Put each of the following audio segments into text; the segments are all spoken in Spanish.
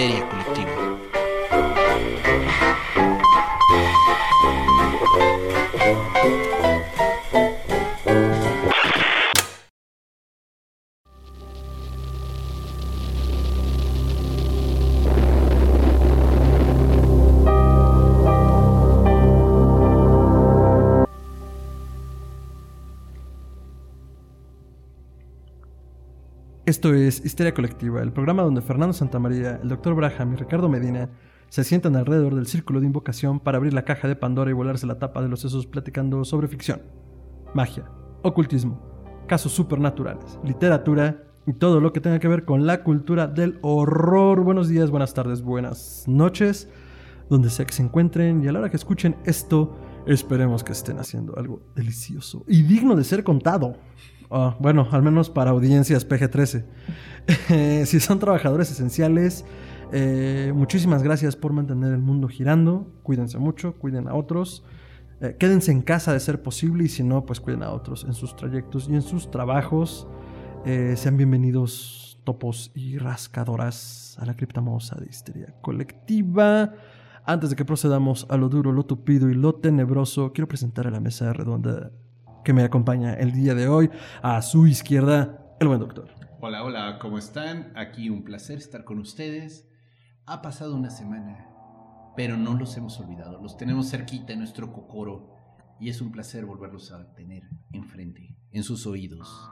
Histeria Esto es Histeria Colectiva, el programa donde Fernando Santamaría, el Dr. Braham y Ricardo Medina se sientan alrededor del círculo de invocación para abrir la caja de Pandora y volarse la tapa de los sesos platicando sobre ficción, magia, ocultismo, casos supernaturales, literatura y todo lo que tenga que ver con la cultura del horror. Buenos días, buenas tardes, buenas noches, donde sea que se encuentren y a la hora que escuchen esto, esperemos que estén haciendo algo delicioso y digno de ser contado. Ah, bueno, al menos para audiencias PG-13. Eh, si son trabajadores esenciales, eh, muchísimas gracias por mantener el mundo girando. Cuídense mucho, cuiden a otros. Eh, quédense en casa de ser posible y si no, pues cuiden a otros en sus trayectos y en sus trabajos. sean bienvenidos topos y rascadoras a la criptamosa de histeria colectiva. Antes de que procedamos a lo duro, lo tupido y lo tenebroso, quiero presentar a la mesa redonda que me acompaña el día de hoy. A su izquierda, el buen doctor. Hola, hola, ¿cómo están? Aquí un placer estar con ustedes. Ha pasado una semana, pero no los hemos olvidado. Los tenemos cerquita en nuestro cocoro y es un placer volverlos a tener enfrente, en sus oídos.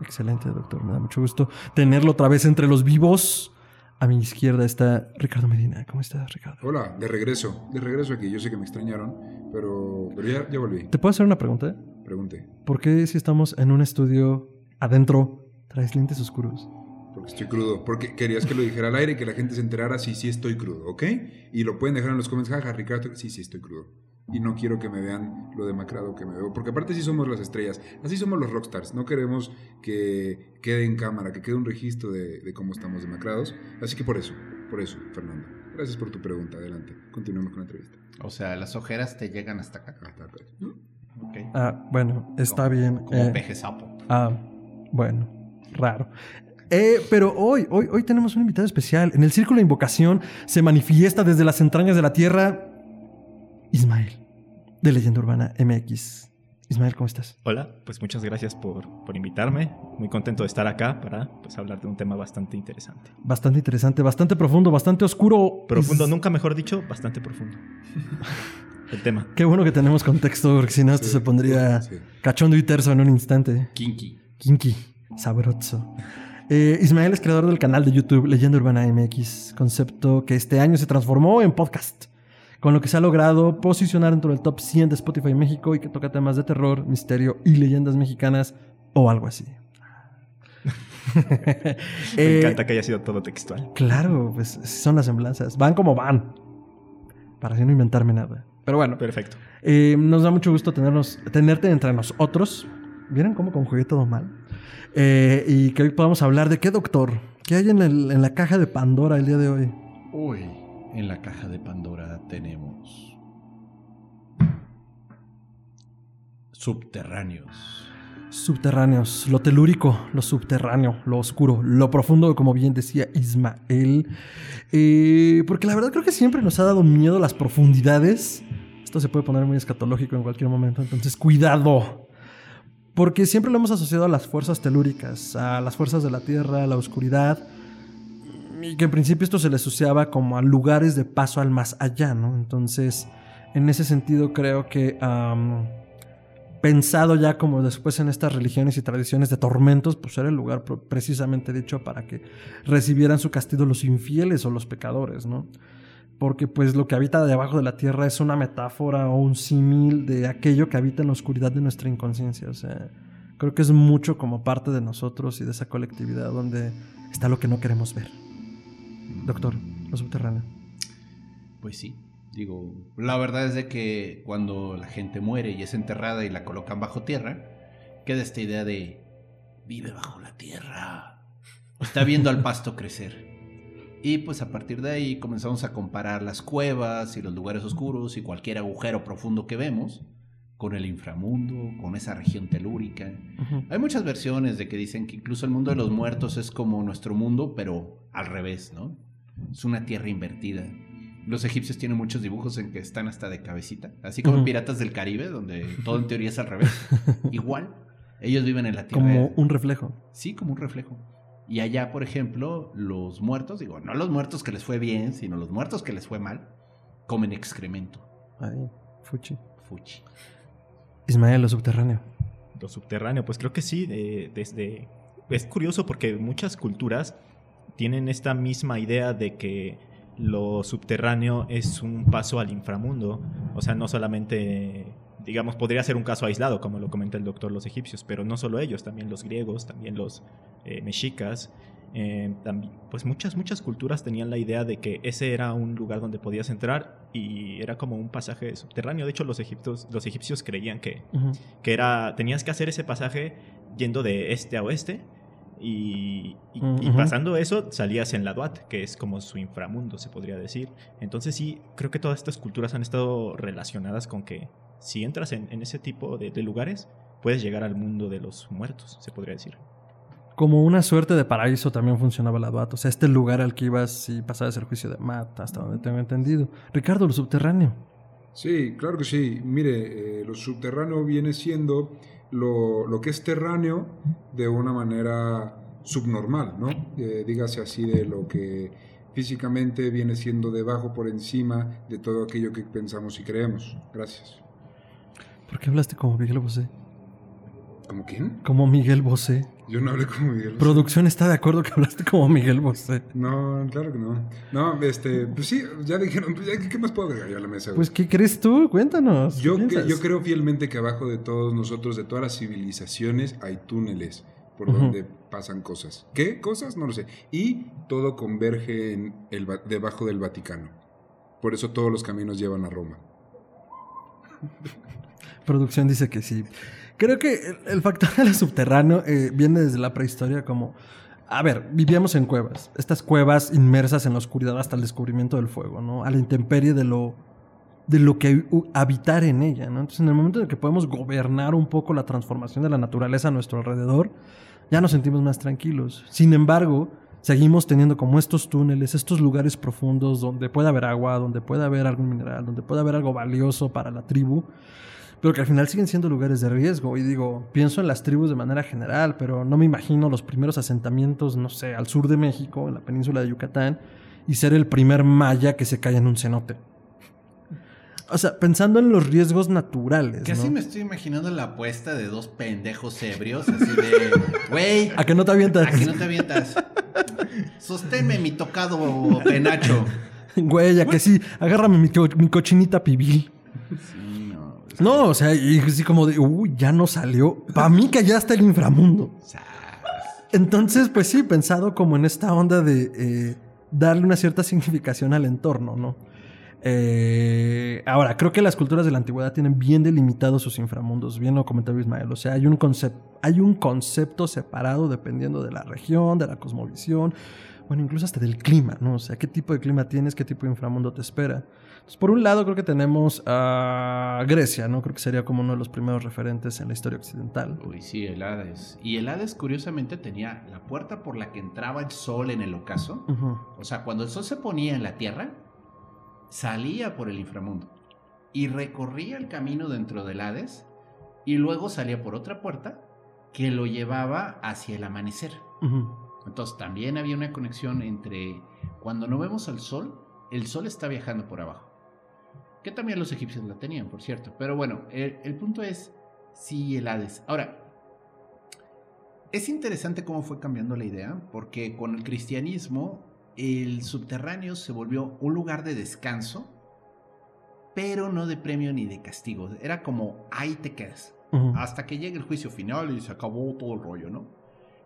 Excelente, doctor. Me da mucho gusto tenerlo otra vez entre los vivos. A mi izquierda está Ricardo Medina. ¿Cómo estás, Ricardo? Hola, de regreso. De regreso aquí. Yo sé que me extrañaron, pero, pero ya, ya volví. ¿Te puedo hacer una pregunta? Pregunte. ¿Por qué si estamos en un estudio adentro traes lentes oscuros? Porque estoy crudo. Porque querías que lo dijera al aire y que la gente se enterara si sí estoy crudo, ¿ok? Y lo pueden dejar en los comentarios. Jaja, Ricardo, sí, sí estoy crudo. Y no quiero que me vean lo demacrado que me veo. Porque aparte sí somos las estrellas. Así somos los rockstars. No queremos que quede en cámara, que quede un registro de, de cómo estamos demacrados. Así que por eso, por eso, Fernando. Gracias por tu pregunta. Adelante. Continuemos con la entrevista. O sea, las ojeras te llegan hasta acá. Hasta acá. Ah, bueno, está bien. Como Eh, peje sapo. Ah, bueno, raro. Eh, pero hoy, hoy, hoy tenemos un invitado especial. En el círculo de invocación se manifiesta desde las entrañas de la tierra Ismael, de Leyenda Urbana MX. Ismael, ¿cómo estás? Hola, pues muchas gracias por, por invitarme. Muy contento de estar acá para pues, hablar de un tema bastante interesante. Bastante interesante, bastante profundo, bastante oscuro. Profundo, nunca mejor dicho, bastante profundo. El tema. Qué bueno que tenemos contexto, porque si no, esto Sí, se pondría sí. cachondo y terso en un instante. Kinky. Kinky, sabroso. Eh, Ismael es creador del canal de YouTube Leyenda Urbana MX, concepto que este año se transformó en podcast, con lo que se ha logrado posicionar dentro del top 100 de Spotify México y que toca temas de terror, misterio y leyendas mexicanas o algo así. Me Eh, encanta que haya sido todo textual. Claro, pues son las semblanzas. Van como van. Para así no inventarme nada. Pero bueno, Perfecto. eh, nos da mucho gusto tenernos, tenerte entre nosotros. ¿Vieron cómo conjugué todo mal? Eh, y que hoy podamos hablar de qué, doctor. ¿Qué hay en, el- en la caja de Pandora el día de hoy? Uy, en la caja de Pandora tenemos subterráneos. Subterráneos, lo telúrico, lo subterráneo, lo oscuro, lo profundo, como bien decía Ismael. Eh, porque la verdad creo que siempre nos ha dado miedo las profundidades. Esto se puede poner muy escatológico en cualquier momento, entonces cuidado. Porque siempre lo hemos asociado a las fuerzas telúricas, a las fuerzas de la tierra, a la oscuridad. Y que en principio esto se le asociaba como a lugares de paso al más allá, ¿no? Entonces, en ese sentido creo que... pensado ya como después en estas religiones y tradiciones de tormentos, pues era el lugar precisamente dicho para que recibieran su castigo los infieles o los pecadores, ¿no? Porque pues lo que habita debajo de la tierra es una metáfora o un símil de aquello que habita en la oscuridad de nuestra inconsciencia, o sea, creo que es mucho como parte de nosotros y de esa colectividad donde está lo que no queremos ver. Doctor, lo subterráneo. Pues sí, digo, la verdad es de que cuando la gente muere y es enterrada y la colocan bajo tierra, queda esta idea de vive bajo la tierra. Está viendo al pasto crecer. Y pues a partir de ahí comenzamos a comparar las cuevas y los lugares oscuros y cualquier agujero profundo que vemos con el inframundo, con esa región telúrica. Hay muchas versiones de que dicen que incluso el mundo de los muertos es como nuestro mundo, pero al revés, ¿no? Es una tierra invertida. Los egipcios tienen muchos dibujos en que están hasta de cabecita, así como en. Piratas del Caribe, donde todo en teoría es al revés. Igual, ellos viven en la tierra. Como un reflejo. Sí, como un reflejo. Y allá, por ejemplo, los muertos, digo, no los muertos que les fue bien, sino los muertos que les fue mal, comen excremento. Ahí, fuchi. Fuchi. Ismael, lo subterráneo. Lo subterráneo, pues creo que sí, eh, desde... Es curioso porque muchas culturas tienen esta misma idea de que lo subterráneo es un paso al inframundo. O sea, no solamente, digamos, podría ser un caso aislado, como lo comenta el doctor, los egipcios, pero no solo ellos, también los griegos, también los eh, mexicas. eh, también, pues muchas, muchas culturas tenían la idea de que ese era un lugar donde podías entrar y era como un pasaje subterráneo. De hecho, los egipcios, los egipcios creían que, que era tenías que hacer ese pasaje yendo de este a oeste y, y- y ujú. pasando eso salías en la Duat, que es como su inframundo, se podría decir. Entonces sí, creo que todas estas culturas han estado relacionadas con que si entras en, en ese tipo de, de lugares, puedes llegar al mundo de los muertos, se podría decir. Como una suerte de paraíso también funcionaba la Duat. O sea, este lugar al que ibas y pasabas el juicio de Matt, hasta donde tengo entendido. Ricardo, lo subterráneo. Sí, claro que sí. Mire, eh, lo subterráneo viene siendo lo, lo que es terráneo de una manera subnormal, ¿no? Eh, dígase así de lo que físicamente viene siendo debajo por encima de todo aquello que pensamos y creemos. Gracias. ¿Por qué hablaste como Miguel Bosé? ¿Como quién? Como Miguel Bosé. Yo no hablé como Miguel. Producción está de acuerdo que hablaste como Miguel Bosé. No, claro que no. No, este, pues sí, ya dijeron, pues, ya, ¿qué más puedo agregar yo a la mesa? güey? Pues, ¿qué crees tú? Cuéntanos. ¿qué Yo, que- piensas? yo creo fielmente que abajo de todos nosotros, de todas las civilizaciones, hay túneles por donde pasan cosas. ¿Qué cosas? No lo sé. Y todo converge en el, debajo del Vaticano. Por eso todos los caminos llevan a Roma. Producción dice que sí. Creo que el, factor del subterráneo eh, viene desde la prehistoria como... A ver, vivíamos en cuevas. Estas cuevas inmersas en la oscuridad hasta el descubrimiento del fuego, ¿no? A la intemperie de lo, de lo que habitar en ella, ¿no? Entonces, en el momento en el que podemos gobernar un poco la transformación de la naturaleza a nuestro alrededor, ya nos sentimos más tranquilos. Sin embargo, seguimos teniendo como estos túneles, estos lugares profundos donde puede haber agua, donde puede haber algún mineral, donde puede haber algo valioso para la tribu, pero que al final siguen siendo lugares de riesgo. Y digo, pienso en las tribus de manera general, pero no me imagino los primeros asentamientos, no sé, al sur de México, en la península de Yucatán, y ser el primer maya que se cae en un cenote. O sea, pensando en los riesgos naturales. Casi ¿no? me estoy imaginando la apuesta de dos pendejos ebrios, así de, güey, ¿A que no te avientas? ¿a que no te avientas? Sosténme mi tocado penacho. Güey, a que sí, agárrame mi, co- mi cochinita pibil. Sí, no, o sea, y así como de, uy, ya no salió. Para mí que ya está el inframundo. Entonces, pues sí, pensado como en esta onda de eh, darle una cierta significación al entorno, ¿no? Eh, ahora, creo que las culturas de la antigüedad tienen bien delimitados sus inframundos, bien lo comentaba Ismael. O sea, hay un, concepto, hay un concepto separado dependiendo de la región, de la cosmovisión, bueno, incluso hasta del clima, ¿no? O sea, qué tipo de clima tienes, qué tipo de inframundo te espera. Entonces, por un lado, creo que tenemos a Grecia, ¿no? Creo que sería como uno de los primeros referentes en la historia occidental. Uy, sí, el Hades. Y el Hades, curiosamente, tenía la puerta por la que entraba el sol en el ocaso. O sea, cuando el sol se ponía en la tierra, salía por el inframundo y recorría el camino dentro del Hades y luego salía por otra puerta que lo llevaba hacia el amanecer. Entonces también había una conexión entre cuando no vemos al sol, el sol está viajando por abajo. Que también los egipcios la tenían, por cierto. Pero bueno, el, el punto es, sí, el Hades. Ahora, es interesante cómo fue cambiando la idea, porque con el cristianismo el subterráneo se volvió un lugar de descanso, pero no de premio ni de castigo. Era como, ahí te quedas hasta que llegue el juicio final y se acabó todo el rollo, ¿no?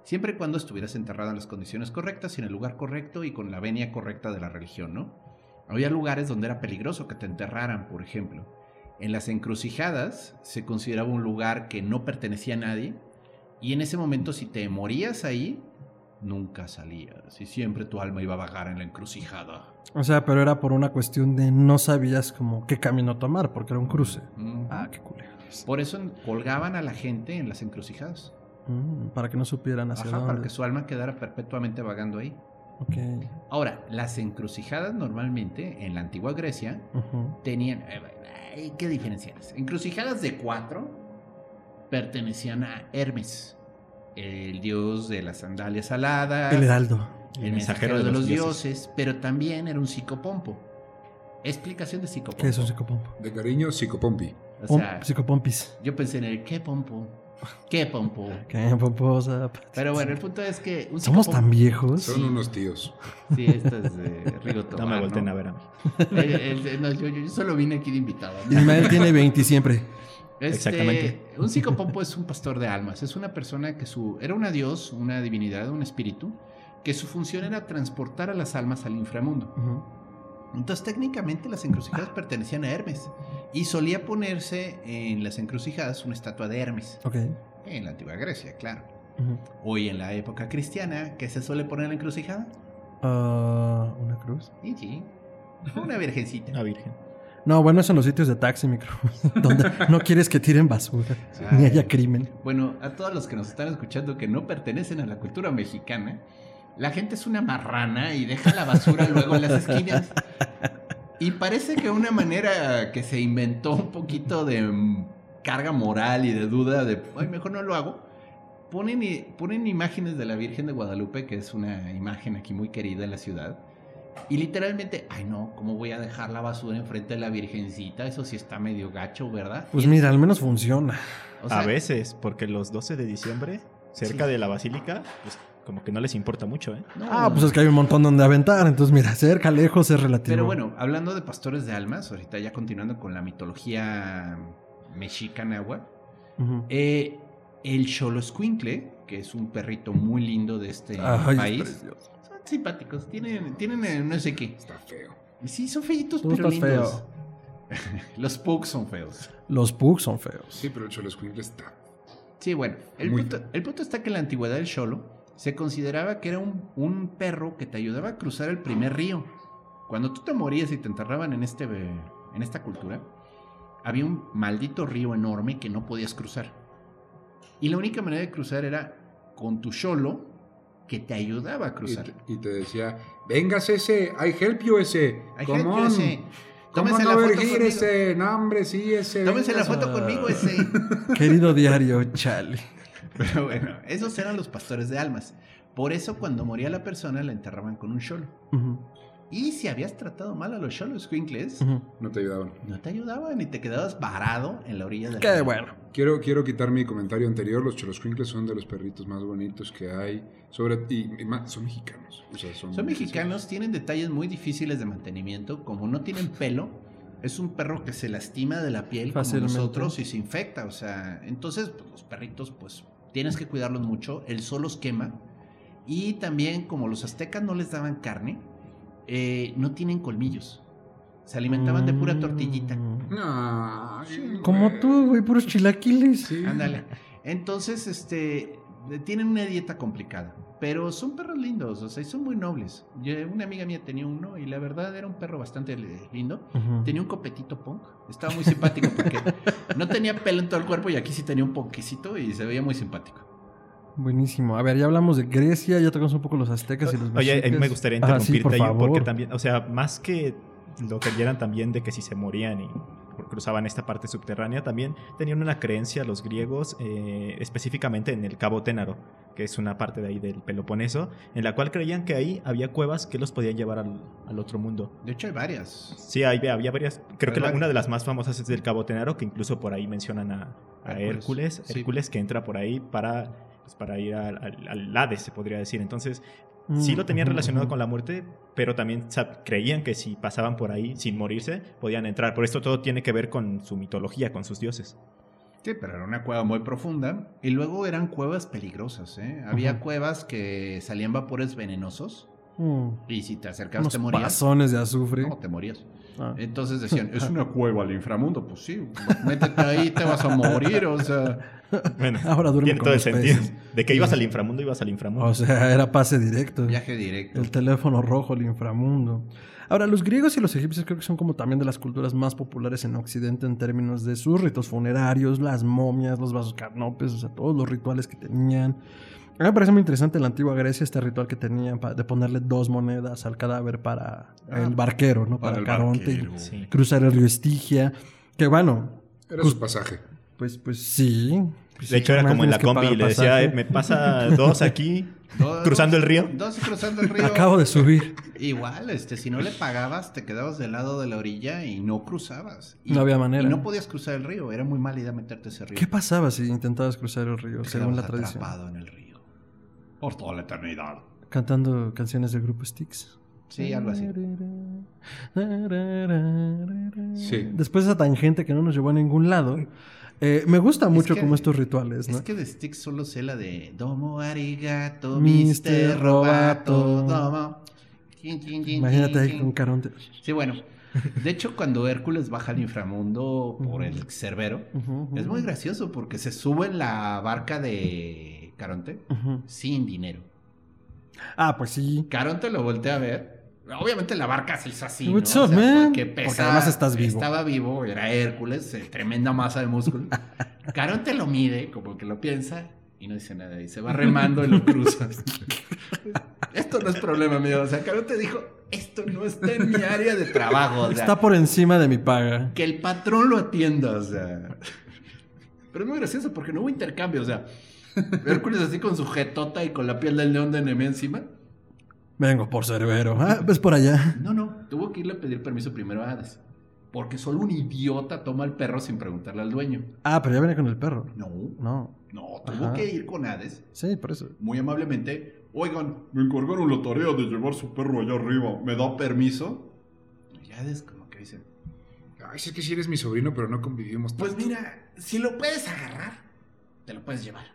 Siempre y cuando estuvieras enterrado en las condiciones correctas y en el lugar correcto y con la venia correcta de la religión, ¿no? Había lugares donde era peligroso que te enterraran, por ejemplo. En las encrucijadas se consideraba un lugar que no pertenecía a nadie y en ese momento si te morías ahí, nunca salías y siempre tu alma iba a vagar en la encrucijada. O sea, pero era por una cuestión de no sabías como qué camino tomar, porque era un cruce. Mm. Ah, qué culeros. Por eso colgaban a la gente en las encrucijadas. Mm, para que no supieran hacia Ajá, para que su alma quedara perpetuamente vagando ahí. Ok. Ahora, las encrucijadas normalmente en la antigua Grecia tenían... eh, ¿Qué diferencias? Encrucijadas de cuatro pertenecían a Hermes, el dios de las sandalias aladas, El heraldo. el mensajero de los dioses, pero también era un psicopompo. Explicación de psicopompo. ¿Qué es un psicopompo? De cariño, psicopompi. O sea, psicopompis. yo pensé en el qué pompo, qué pompo. ¿Qué pomposa? Pero bueno, el punto es que un ¿Somos tan viejos? Son unos tíos. Sí, esto es de Rigo No Tobar, me volteen a ver a mí. El- el- el- no, yo, yo solo vine aquí de invitado. Ismael tiene 20 siempre. Este, Exactamente. Un psicopompo es un pastor de almas. Es una persona que su. Era una dios, una divinidad, un espíritu, que su función era transportar a las almas al inframundo. Ujú. Entonces, técnicamente, las encrucijadas pertenecían a Hermes. Y solía ponerse en las encrucijadas una estatua de Hermes. Ok. En la antigua Grecia, claro. Ujú. Hoy en la época cristiana, ¿qué se suele poner en la encrucijada? Ah, ¿Una cruz? Sí, sí. Una virgencita. La Virgen. No, bueno, es en los sitios de taxi, micro. donde no quieres que tiren basura. Ni haya crimen. Bueno, a todos los que nos están escuchando que no pertenecen a la cultura mexicana, la gente es una marrana y deja la basura luego en las esquinas. Y parece que una manera que se inventó un poquito de mm, carga moral y de duda de, ay, mejor no lo hago. Ponen, ponen imágenes de la Virgen de Guadalupe, que es una imagen aquí muy querida en la ciudad. Y literalmente, ay no, ¿cómo voy a dejar la basura enfrente de la Virgencita? Eso sí está medio gacho, ¿verdad? Pues mira, al menos funciona. o sea, a veces, porque los 12 de diciembre, cerca Sí. de la basílica, pues como que no les importa mucho, ¿eh? no. Ah, pues es que hay un montón donde aventar. Entonces, mira, cerca, lejos es relativo. Pero bueno, hablando de pastores de almas, ahorita ya continuando con la mitología mexica nahua, Ujú. eh, el Xoloscuincle, que es un perrito muy lindo de este Ay, país, son simpáticos, tienen, tienen no sé qué. Está feo. Sí, son feitos, Tú pero estás lindos. Los pugs son feos. Los pugs son feos. Sí, pero el Choloscuincle está. Sí, bueno, el punto, feo. el punto está que en la antigüedad del Xolo se consideraba que era un, un perro que te ayudaba a cruzar el primer río. Cuando tú te morías y te enterraban en, este, en esta cultura, había un maldito río enorme que no podías cruzar. Y la única manera de cruzar era con tu Xolo que te ayudaba a Y cruzar. te, y te decía, vengas ese, I help you ese. Ay, Come gente, on. ese, ¿Cómo Tómense no la foto conmigo. ese? No, hombre, sí, ese. Tómense la foto conmigo ese. Querido diario, chale. Pero bueno, esos eran los pastores de almas. Por eso cuando moría la persona la enterraban con un. Ujú, Y si habías tratado mal a los cholos Quinkles, ujú. No te ayudaban. no te ayudaban y te quedabas varado en la orilla del Qué río. bueno. Quiero, quiero quitar mi comentario anterior. Los Choloscuincles son de los perritos más bonitos que hay. Sobre, y, y más- son mexicanos. O sea, son, Son mexicanos, tienen detalles muy difíciles de mantenimiento. Como no tienen pelo, es un perro que se lastima de la piel Fácilmente. como nosotros y se infecta. O sea, entonces pues, los perritos, pues tienes que cuidarlos mucho. El sol los quema. Y también, como los aztecas no les daban carne, eh, no tienen colmillos. Se alimentaban de pura tortillita. Mm. Como güey. tú, güey, puros chilaquiles. Sí. Ándale. Entonces, este, tienen una dieta complicada, pero son perros lindos, o sea, y son muy nobles. Yo- una amiga mía tenía uno y la verdad era un perro bastante li- lindo. Tenía un copetito punk, estaba muy simpático porque no tenía pelo en todo el cuerpo y aquí sí tenía un ponquecito y se veía muy simpático. Buenísimo. A ver, ya hablamos de Grecia, ya tocamos un poco los aztecas y los Oye, a mí mexicas. me gustaría Ah, sí, interrumpirte por ahí, favor. porque también, o sea, más que lo creyeran también de que si se morían y cruzaban esta parte subterránea, también tenían una creencia los griegos, eh, específicamente en el Cabo Ténaro, que es una parte de ahí del Peloponeso, en la cual creían que ahí había cuevas que los podían llevar al, al otro mundo. De hecho, hay varias. Sí, hay- había varias. Creo que una de las más famosas es del Cabo Tenaro, que incluso por ahí mencionan a, a Hércules, Hércules. sí. Hércules que entra por ahí para, pues, para ir al, al- al Hades, se podría decir. Entonces, sí lo tenían relacionado ujú. con la muerte, pero también creían que si pasaban por ahí sin morirse, podían entrar. Por esto todo tiene que ver con su mitología, con sus dioses. Sí, pero era una cueva muy profunda. Y luego eran cuevas peligrosas, ¿eh? Había cuevas que salían vapores venenosos. Mm, Y si te acercabas Unos te morías. pasones de azufre. No, te morías. Ah. Entonces decían, es una cueva al inframundo. Pues sí, métete ahí, te vas a morir. O sea, Bueno, Ahora duerme tiene con todo el los sentido. peces. De que ibas al inframundo, ibas al inframundo. O sea, era pase directo. viaje directo. El teléfono rojo, el inframundo. Ahora, los griegos y los egipcios creo que son como también de las culturas más populares en Occidente en términos de sus ritos funerarios, las momias, los vasos carnopes, o sea, todos los rituales que tenían. A mí me parece muy interesante en la antigua Grecia este ritual que tenían de ponerle dos monedas al cadáver para Ah, el barquero, ¿no? Para, para el Caronte. y barquero. Sí. Cruzar el río Estigia. Que bueno, Era su pasaje. pues, pues sí. Pues De hecho, era como en la combi y le decía, pasaje. "Eh, me pasa dos aquí, Dos- cruzando el río. Dos cruzando el río. Acabo de subir. Igual, este, si no le pagabas, te quedabas del lado de la orilla y no cruzabas. Y- No había manera. Y no podías cruzar el río. Era muy mala idea meterte a ese río. ¿Qué pasaba si intentabas cruzar el río, Te según la tradición? atrapado en el río. Por toda la eternidad. Cantando canciones del grupo Styx. Sí, algo así. Sí. Después de esa tangente que no nos llevó a ningún lado, eh, me gusta mucho que- como estos rituales, ¿no? Es que de Styx solo sé la de Domo arigato, Mister Mister Robato. Domo. Imagínate ahí con Caronte. Sí, bueno. De hecho, cuando Hércules baja al inframundo por el Cerbero, es muy gracioso porque se sube en la barca de Caronte sin dinero. Ah, pues sí. Caronte lo voltea a ver. Obviamente la barca se hizo así, ¿no? What's up, man? Porque, Porque pesa- además estás vivo. Estaba vivo, era Hércules, eh, tremenda masa de músculo. Caronte lo mide, como que lo piensa, y no dice nada. Y se va remando y lo cruza. Esto no es problema mío. O sea, Caronte dijo, esto no está en mi área de trabajo. O sea, Está por encima de mi paga. que el patrón lo atienda, o sea. Pero es muy gracioso porque no hubo intercambio, o sea. Hércules así con su jetota y con la piel del león de Nemea encima. Vengo por Cerbero. Ah, ves por allá. No, no, tuvo que irle a pedir permiso primero a Hades. Porque solo un idiota toma al perro sin preguntarle al dueño. Ah, pero ya viene con el perro. No, No. no, tuvo Ajá. que ir con Hades, Sí, por eso. muy amablemente. Oigan, me encargaron la tarea de llevar su perro allá arriba. ¿Me da permiso? Y Hades como que dice, Ay, es que si eres mi sobrino, pero no convivimos pues tanto. mira, si lo puedes agarrar, te lo puedes llevar.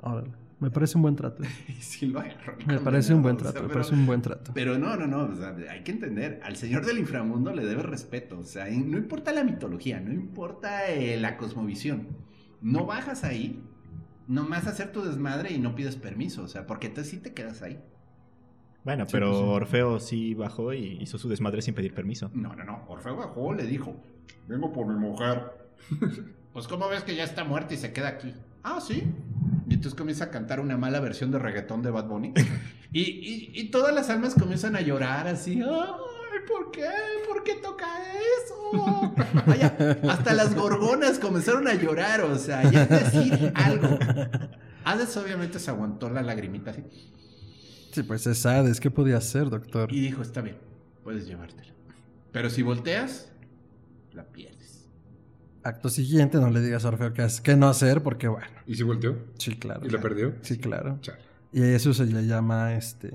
Órale. Me parece un buen trato. Lo agarró. Me parece un buen o sea, trato. Me pero- parece un buen trato. Pero no, no, no, o sea, hay que entender, al señor del inframundo le debe respeto, o sea, no importa la mitología, no importa eh, la cosmovisión, no bajas ahí, nomás a hacer tu desmadre y no pides permiso, o sea, porque te, sí te quedas ahí. Bueno, Sí, pero pues sí. Orfeo sí bajó y hizo su desmadre sin pedir permiso. No, no, no, Orfeo bajó, le dijo, vengo por mi mujer. pues ¿cómo ves que ya está muerta y se queda aquí? Ah, sí. Y entonces comienza a cantar una mala versión de reggaetón de Bad Bunny. y, y- y todas las almas comienzan a llorar así. ¡Ay, ¿por qué? ¿Por qué toca eso? Vaya, hasta las gorgonas comenzaron a llorar, o sea, ya es decir algo. Hades obviamente se aguantó la lagrimita así. Sí, pues es Hades. ¿Qué podía hacer, doctor? Y dijo, está bien, puedes llevártela. Pero si volteas, la pierdes. Acto siguiente, no le digas a Orfeo qué, hace- qué no hacer, porque bueno. ¿Y si volteó? Sí, claro. ¿Y la perdió? Sí, claro. Chale. Y a eso se le llama este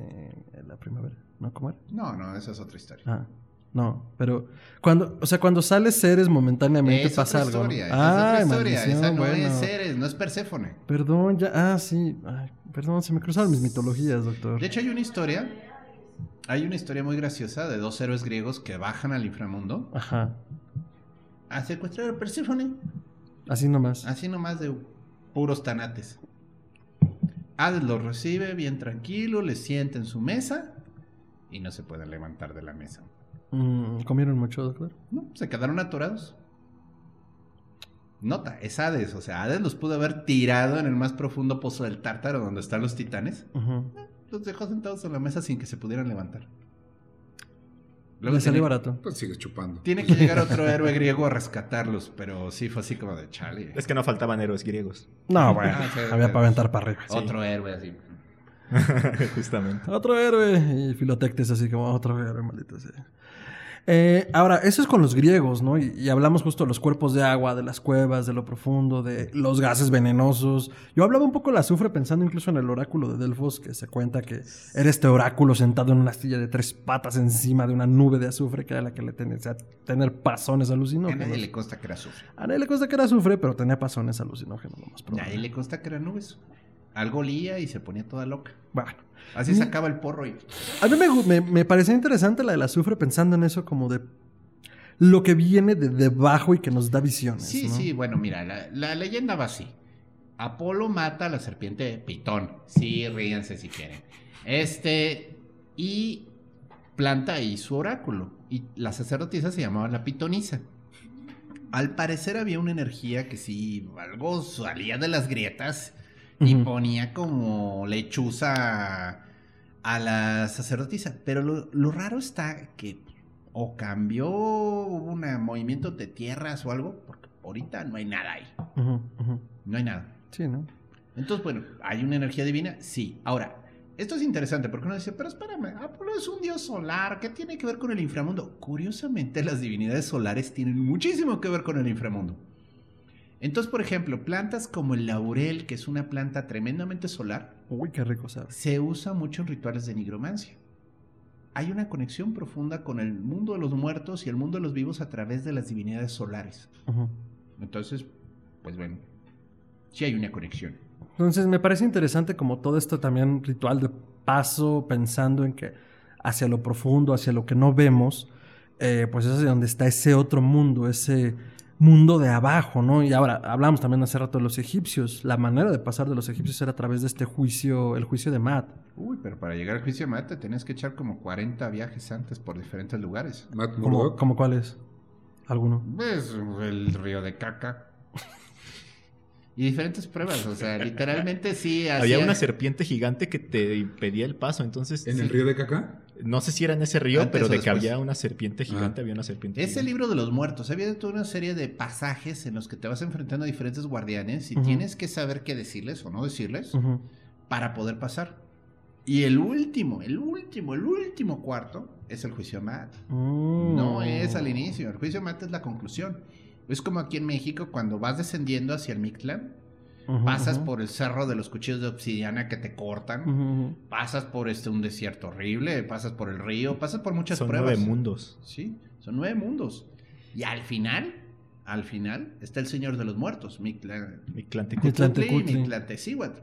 la primavera, ¿no? ¿Cómo era? No, no, esa es otra historia. Ah, no, pero cuando, o sea, cuando sales Ceres momentáneamente es pasa otra algo. ¿no? historia, esa es otra historia. maldición, Esa no bueno. es Ceres, no es Perséfone. Perdón, ya, ah, sí, Ay, perdón, se me cruzaron mis mitologías, doctor. De hecho, hay una historia, hay una historia muy graciosa de dos héroes griegos que bajan al inframundo Ajá, a secuestrar a Perséfone. así nomás. Así nomás de puros tanates. Hades los recibe bien tranquilo, les sienta en su mesa y no se pueden levantar de la mesa. Mm, ¿Comieron mucho, doctor? No, se quedaron atorados. Nota, es Hades, o sea, Hades los pudo haber tirado en el más profundo pozo del Tártaro donde están los titanes. Ujú. Los dejó sentados en la mesa sin que se pudieran levantar. Le tiene, salió barato. Pues sigues chupando. tiene que llegar otro héroe griego a rescatarlos, pero sí fue así como de chale. Es que no faltaban héroes griegos. No, bueno, Ah, sí, había sí. para aventar para arriba. Otro héroe así. Justamente. Otro héroe. Y Filotectes así como otro héroe, maldito sea. Eh, ahora, eso es con los griegos, ¿no? Y, y hablamos justo de los cuerpos de agua, de las cuevas, de lo profundo, de los gases venenosos. Yo hablaba un poco del azufre pensando incluso en el oráculo de Delfos, que se cuenta que era este oráculo sentado en una astilla de tres patas encima de una nube de azufre, que era la que le tenía a tener pasones A alucinógenos. nadie le consta que era azufre. A nadie le consta que era azufre, pero tenía pasones alucinógenos, lo más A probable. nadie le consta que eran nubes. Algo olía y se ponía toda loca. Bueno. Así sacaba el porro y... A mí me, me, me parecía interesante la del azufre pensando en eso como de lo que viene de debajo y que nos da visiones. Sí, ¿no? sí, bueno, mira, la, la leyenda va así. Apolo mata a la serpiente Pitón. Sí, ríense si quieren. Este, y planta ahí su oráculo. Y la sacerdotisa se llamaba la Pitonisa. Al parecer había una energía que sí, algo salía de las grietas y ponía como lechuza a, la sacerdotisa. Pero lo, lo raro está que o cambió, hubo un movimiento de tierras o algo, porque ahorita no hay nada ahí. No hay nada. Sí, ¿no? Entonces, bueno, ¿hay una energía divina? Sí. Ahora, esto es interesante porque uno dice, pero espérame, Apolo es un dios solar, ¿qué tiene que ver con el inframundo? Curiosamente, las divinidades solares tienen muchísimo que ver con el inframundo. Entonces, por ejemplo, plantas como el laurel, que es una planta tremendamente solar, Uy, qué rico sabes. se usa mucho en rituales de nigromancia. Hay una conexión profunda con el mundo de los muertos y el mundo de los vivos a través de las divinidades solares. Entonces, pues bueno, sí hay una conexión. Entonces me parece interesante como todo esto también ritual de paso, pensando en que hacia lo profundo, hacia lo que no vemos, eh, pues es donde está ese otro mundo, ese mundo de abajo, ¿no? Y ahora hablamos también hace rato de los egipcios. La manera de pasar de los egipcios era a través de este juicio, el juicio de Maat. Uy, pero para llegar al juicio de mate tenés que echar como 40 viajes antes por diferentes lugares. Matt ¿Cómo, cómo cuál es? ¿Alguno? Ves el río de caca. Y diferentes pruebas, o sea, literalmente sí Había hacía- una serpiente gigante que te impedía el paso, entonces ¿En el río de Caca? No sé si era en ese río, Antes pero de que había una serpiente gigante, Ah. había una serpiente. Es el gigante. libro de los muertos. Había toda una serie de pasajes en los que te vas enfrentando a diferentes guardianes y tienes que saber qué decirles o no decirles para poder pasar. Y el último, el último, el último cuarto es el juicio Mat. Mm. No es al inicio, el juicio Mat es la conclusión. Es como aquí en México cuando vas descendiendo hacia el Mictlán, Pasas por el cerro de los cuchillos de obsidiana que te cortan, pasas por este un desierto horrible, pasas por el río, pasas por muchas Son pruebas. nueve mundos. Sí, son nueve mundos. Y al final, al final, está el Señor de los Muertos. Mictlantecutli. Mictlantecíhuatl.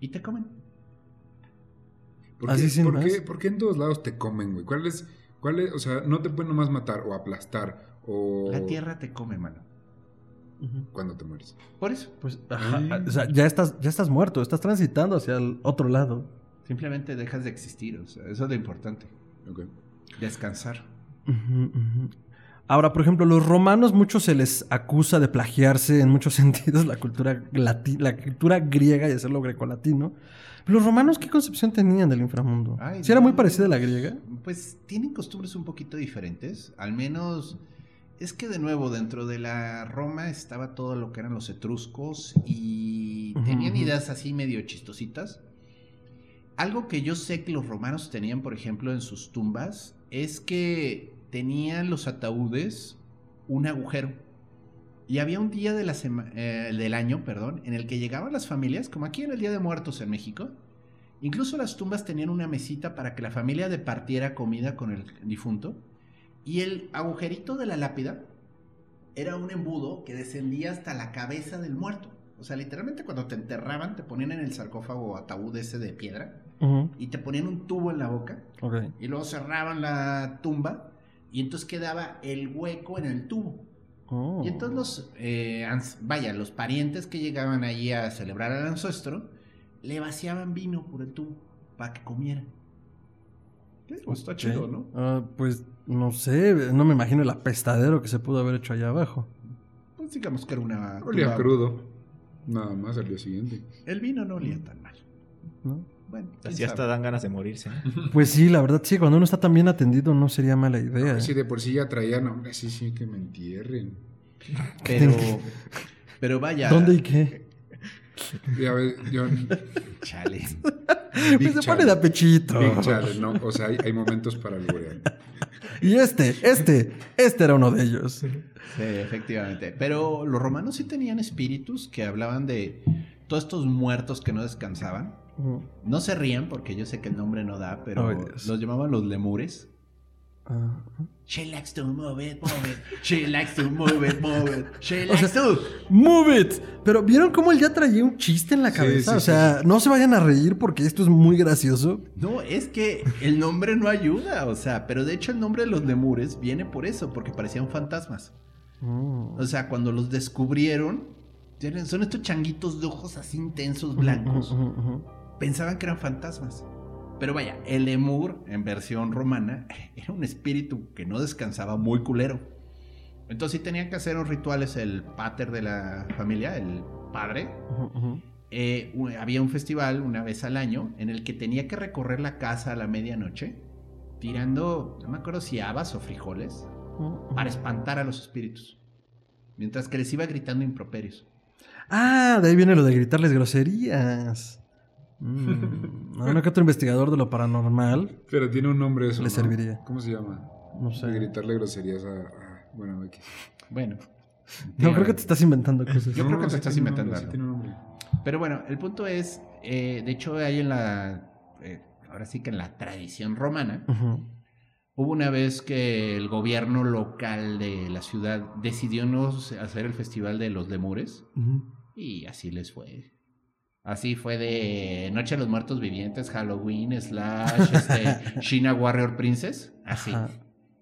Y te comen. ¿Por, Así qué, sin por más. qué- por qué en todos lados te comen, güey? ¿Cuál es, cuál es, o sea, no te pueden nomás matar o aplastar o... La tierra te come, mano. Cuando te mueres. Por eso. Pues, ajá, o sea, ya estás, ya estás muerto, estás transitando hacia el otro lado. Simplemente dejas de existir. O sea, eso es lo importante. Descansar. Ahora, por ejemplo, los romanos mucho se les acusa de plagiarse en muchos sentidos la cultura lati- la cultura griega y hacerlo grecolatino. Los romanos, ¿qué concepción tenían del inframundo? Ay, ¿Si era muy parecida a la griega? Pues tienen costumbres un poquito diferentes. Al menos es que de nuevo dentro de la Roma estaba todo lo que eran los etruscos y tenían ideas así medio chistositas. Algo que yo sé que los romanos tenían, por ejemplo, en sus tumbas, es que tenían los ataúdes un agujero. Y había un día de la sema- eh, del año, perdón, en el que llegaban las familias, como aquí en el Día de Muertos en México. Incluso las tumbas tenían una mesita para que la familia departiera comida con el difunto. Y el agujerito de la lápida era un embudo que descendía hasta la cabeza del muerto. O sea, literalmente cuando te enterraban, te ponían en el sarcófago o ataúd ese de piedra y te ponían un tubo en la boca ok. y luego cerraban la tumba y entonces quedaba el hueco en el tubo. Oh. Y entonces los, eh, vaya, los parientes que llegaban allí a celebrar al ancestro, le vaciaban vino por el tubo para que comieran. Pues está chido, ¿no? Ah, pues no sé, no me imagino el apestadero que se pudo haber hecho allá abajo. Pues digamos que era una... Olía crudo. Nada más al día siguiente. El vino no olía tan mal. ¿no? Bueno, Así hasta dan ganas de morirse. Pues sí, la verdad sí, cuando uno está tan bien atendido no sería mala idea. Si de por sí ya traían, hombre, sí, sí, que me entierren. Pero, pero vaya... ¿Dónde y qué? Ya ves, yo... Chale. Pues se pone de. Big chale, ¿no? O sea, hay, hay momentos para alburear. Y este, este, este era uno de ellos. Sí, efectivamente. Pero los romanos sí tenían espíritus que hablaban de todos estos muertos que no descansaban. No se rían porque yo sé que el nombre no da, pero los llamaban los lemures. She likes to move it, move it. She likes to move it, move it. She O sea, likes to. Move it. Pero ¿vieron cómo él ya traía un chiste en la cabeza? sí, o sea, no se vayan a reír porque esto es muy gracioso. No, es que el nombre no ayuda, o sea, pero de hecho el nombre de los lemures viene por eso, porque parecían fantasmas. Mm. O sea, cuando los descubrieron, tienen- son estos changuitos de ojos así intensos, blancos. Pensaban que eran fantasmas. Pero vaya, el lemur, en versión romana, era un espíritu que no descansaba muy culero. Entonces sí tenían que hacer unos rituales el pater de la familia, el padre, Ujú, ujú. eh, u- había un festival una vez al año en el que tenía que recorrer la casa a la medianoche tirando, no me acuerdo si habas o frijoles, para espantar a los espíritus. Mientras que les iba gritando improperios. Ah, de ahí viene lo de gritarles groserías. Mm, a uno que otro investigador de lo paranormal, Pero tiene un nombre eso. Le ¿no? serviría. ¿Cómo se llama? no De sé. gritarle groserías a. a- bueno, X. Bueno. No, creo que te estás inventando cosas. Yo creo que te sí estás inventando nombre, sí algo. tiene un nombre. Pero bueno, el punto es, eh, de hecho, hay en la, eh, ahora sí que en la tradición romana, hubo una vez que el gobierno local de la ciudad decidió no hacer el festival de los lemures y así les fue. Así fue de Noche de los Muertos Vivientes, Halloween, slash, este, China Warrior Princess. Así.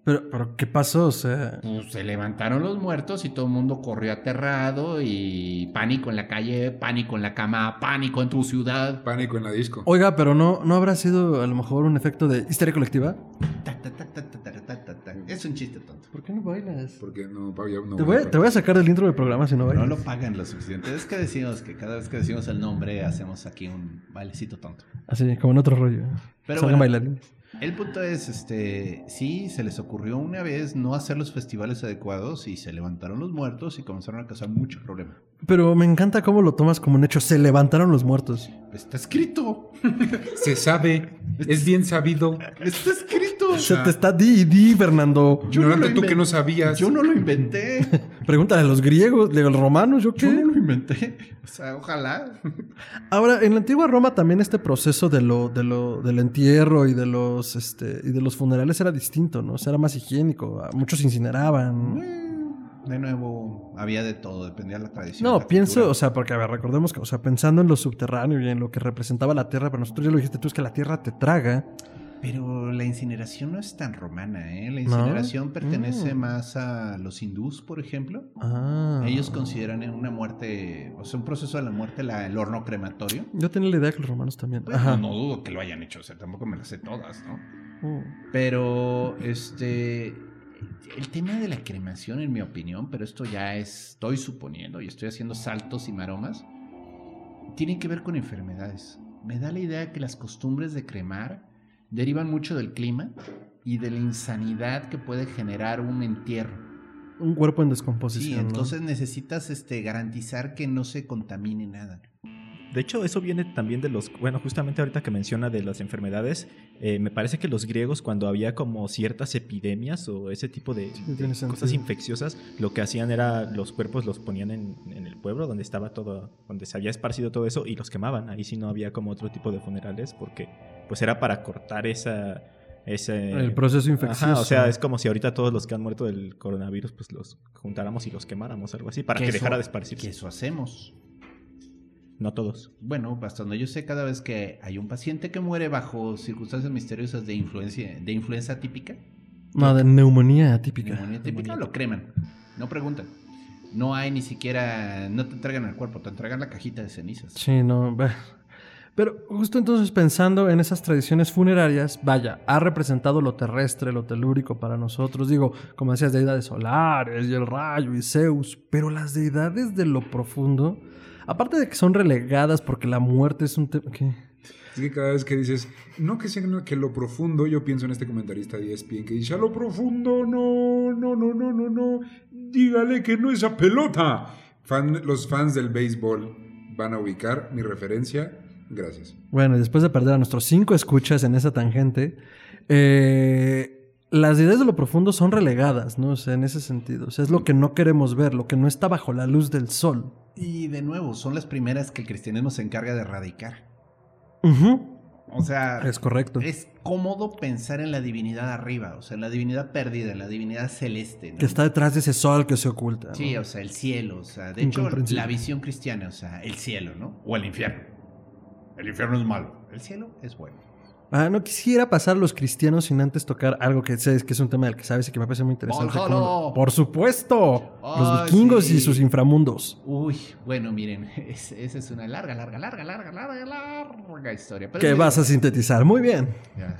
Pero, pero, ¿qué pasó? O sea... Pues, se levantaron los muertos y todo el mundo corrió aterrado y pánico en la calle, pánico en la cama, pánico en tu ciudad. Pánico en la disco. Oiga, pero no, ¿no habrá sido a lo mejor un efecto de histeria colectiva? Es un chiste todo. ¿Por qué no bailas? Porque no, ya no Te voy, a, te voy a sacar del intro del programa si no bailas. No lo pagan lo suficiente. Es que decimos que cada vez que decimos el nombre hacemos aquí un bailecito tonto. Así, como en otro rollo. Pero Salgan bueno. bailarines. El punto es, este, sí, se les ocurrió una vez no hacer los festivales adecuados y se levantaron los muertos y comenzaron a causar mucho problema. Pero me encanta cómo lo tomas como un hecho. Se levantaron los muertos. Está escrito. Se sabe. Es bien sabido. Está escrito. Se te está di y di, Fernando. Yo no lo tú que no sabías. Yo no lo inventé. Pregúntale a los griegos, a los romanos, ¿yo qué? Yo no lo inventé. O sea, ojalá. Ahora, en la antigua Roma también este proceso de lo, de lo, del entierro y de los este, y de los funerales era distinto, ¿no? O sea, era más higiénico. Muchos incineraban. Eh, De nuevo, había de todo, dependía de la tradición. No, la pienso, cultura. o sea, porque a ver, recordemos que, o sea, pensando en lo subterráneo y en lo que representaba la tierra, pero nosotros ya lo dijiste tú, es que la tierra te traga. Pero la incineración no es tan romana, ¿eh? La ¿No? incineración pertenece Mm. más a los hindús, por ejemplo. Ah. Ellos consideran una muerte, o sea, un proceso de la muerte, la- el horno crematorio. Yo tenía la idea que los romanos también. Bueno, Ajá. no dudo que lo hayan hecho, o sea, tampoco me las sé todas, ¿no? Mm. Pero, este, el tema de la cremación, en mi opinión, pero esto ya es- estoy suponiendo y estoy haciendo saltos y maromas, tiene que ver con enfermedades. Me da la idea que las costumbres de cremar derivan mucho del clima y de la insanidad que puede generar un entierro. Un cuerpo en Sí, descomposición. ¿no? entonces necesitas este, garantizar que no se contamine nada. De hecho, eso viene también de los, bueno, justamente ahorita que menciona de las enfermedades, eh, me parece que los griegos cuando había como ciertas epidemias o ese tipo de, Sí, de tiene cosas infecciosas, lo que hacían era los cuerpos los ponían en, en el pueblo donde estaba todo, donde se había esparcido todo eso y los quemaban. Ahí sí no había como otro tipo de funerales porque pues era para cortar esa... Ese, El proceso infeccioso. Ajá, o sea, es como si ahorita todos los que han muerto del coronavirus pues los juntáramos y los quemáramos, algo así, para que, eso- dejara de esparcirse. Que eso hacemos. No todos. Bueno, hasta donde yo sé, cada vez que hay un paciente que muere bajo circunstancias misteriosas de influencia, de influenza típica, No, de neumonía atípica. neumonía típica, lo creman. No preguntan. No hay ni siquiera, no te entregan el cuerpo, te entregan la cajita de cenizas. Sí, no. Pero justo entonces pensando en esas tradiciones funerarias, vaya, ha representado lo terrestre, lo telúrico para nosotros. Digo, como decías, deidades solares y el rayo y Zeus, pero las deidades de lo profundo, aparte de que son relegadas porque la muerte es un tema... Es que cada vez que dices, no que sea que lo profundo, yo pienso en este comentarista de ESPN que dice, a lo profundo, no, no, no, no, no, no, dígale que no esa pelota. Fan- los fans del béisbol van a ubicar mi referencia. Gracias. Bueno, y después de perder a nuestros cinco escuchas en esa tangente, eh, las ideas de lo profundo son relegadas, ¿no? O sea, en ese sentido. O sea, es lo que no queremos ver, lo que no está bajo la luz del sol. Y de nuevo, son las primeras que el cristianismo se encarga de erradicar. O sea, Es correcto. es cómodo pensar en la divinidad arriba, o sea, en la divinidad perdida, en la divinidad celeste. ¿no? Que está detrás de ese sol que se oculta. ¿no? Sí, o sea, el cielo, o sea, de hecho, la visión cristiana, o sea, el cielo, ¿no? O el infierno. El infierno es malo, el cielo es bueno. Ah, no quisiera pasar a los cristianos sin antes tocar algo que sé que es un tema del que sabes y que me parece muy interesante. Como- Por supuesto. los vikingos sí. y sus inframundos. Uy, bueno, miren, es- esa es una larga, larga, larga, larga, larga, larga historia. Pero Que es vas a sintetizar. Muy bien. Ya,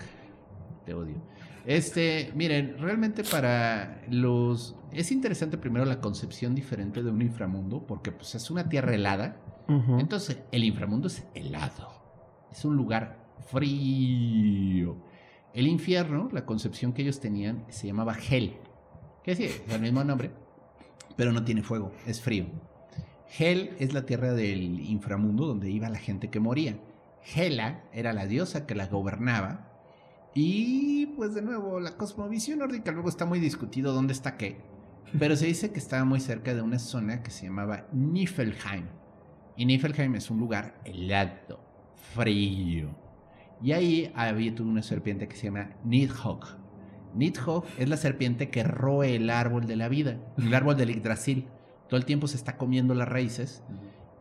te odio. Este, miren, realmente para los... Es interesante primero la concepción diferente de un inframundo, porque pues es una tierra helada. Entonces, el inframundo es helado. Es un lugar frío. El infierno, la concepción que ellos tenían, se llamaba Hel. Que sí, es el mismo nombre, pero no tiene fuego, es frío. Hel es la tierra del inframundo donde iba la gente que moría. Hela era la diosa que la gobernaba. Y pues de nuevo, la cosmovisión nórdica luego está muy discutido dónde está qué. Pero se dice que estaba muy cerca de una zona que se llamaba Niflheim. Y Niflheim es un lugar helado, frío. Y ahí había una serpiente que se llama Nidhogg. Nidhogg es la serpiente que roe el árbol de la vida, el árbol del Yggdrasil. Todo el tiempo se está comiendo las raíces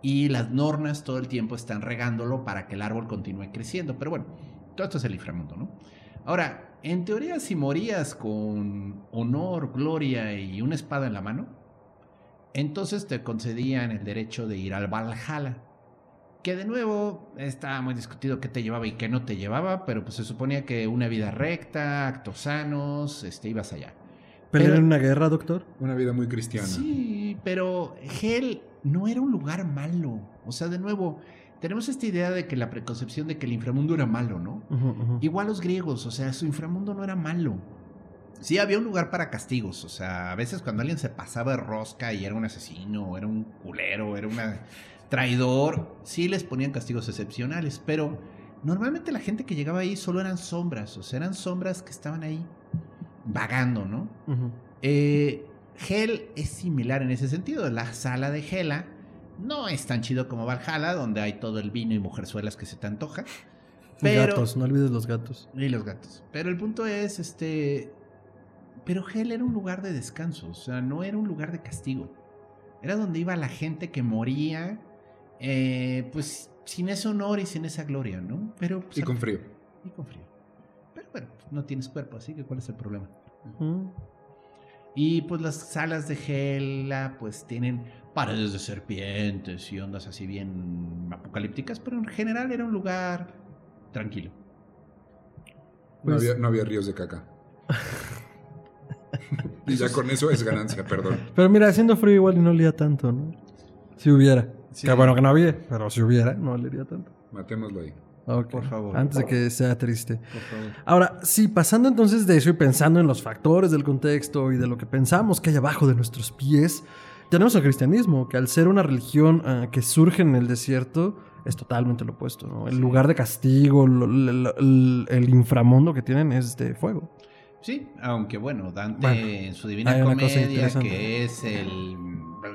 y las nornas todo el tiempo están regándolo para que el árbol continúe creciendo. Pero bueno, todo esto es el inframundo, ¿no? Ahora, en teoría, si morías con honor, gloria y una espada en la mano, entonces te concedían el derecho de ir al Valhalla. Que de nuevo está muy discutido qué te llevaba y qué no te llevaba, pero pues se suponía que una vida recta, actos sanos, este, ibas allá. ¿Pelear Pero- en una guerra, doctor? Una vida muy cristiana. Sí, pero Hell no era un lugar malo. O sea, de nuevo, tenemos esta idea de que la preconcepción de que el inframundo era malo, ¿no? Igual los griegos, o sea, su inframundo no era malo. Sí, había un lugar para castigos, o sea, a veces cuando alguien se pasaba de rosca y era un asesino, o era un culero, era un traidor, sí les ponían castigos excepcionales, pero normalmente la gente que llegaba ahí solo eran sombras, o sea, eran sombras que estaban ahí vagando, ¿no? Eh, Hell es similar en ese sentido. La sala de Hela no es tan chido como Valhalla, donde hay todo el vino y mujerzuelas que se te antoja. Pero, Gatos, no olvides los gatos. Y los gatos. Pero el punto es, este... Pero Hell era un lugar de descanso, o sea, no era un lugar de castigo. Era donde iba la gente que moría, eh, pues sin ese honor y sin esa gloria, ¿no? Pero... pues, Y con frío. y con frío. Pero bueno, no tienes cuerpo, así que ¿cuál es el problema? Y pues las salas de Hela pues tienen paredes de serpientes y ondas así bien apocalípticas, pero en general era un lugar tranquilo. No, Pues- había, no había ríos de caca. y ya con eso es ganancia, perdón. Pero mira, haciendo frío igual y no olía tanto, ¿no? Si hubiera. Sí. Que bueno que no había, pero si hubiera, no olería tanto. Matémoslo ahí. Ok. Por favor. Antes de que sea triste. Por favor. Ahora, sí, pasando entonces de eso y pensando en los factores del contexto y de lo que pensamos que hay abajo de nuestros pies, tenemos el cristianismo, que al ser una religión ah, que surge en el desierto, es totalmente lo opuesto, ¿no? El lugar de castigo, lo- lo- lo- el, el inframundo que tienen es de fuego. Sí, aunque bueno, Dante Bueno, en su Divina Comedia, que es el,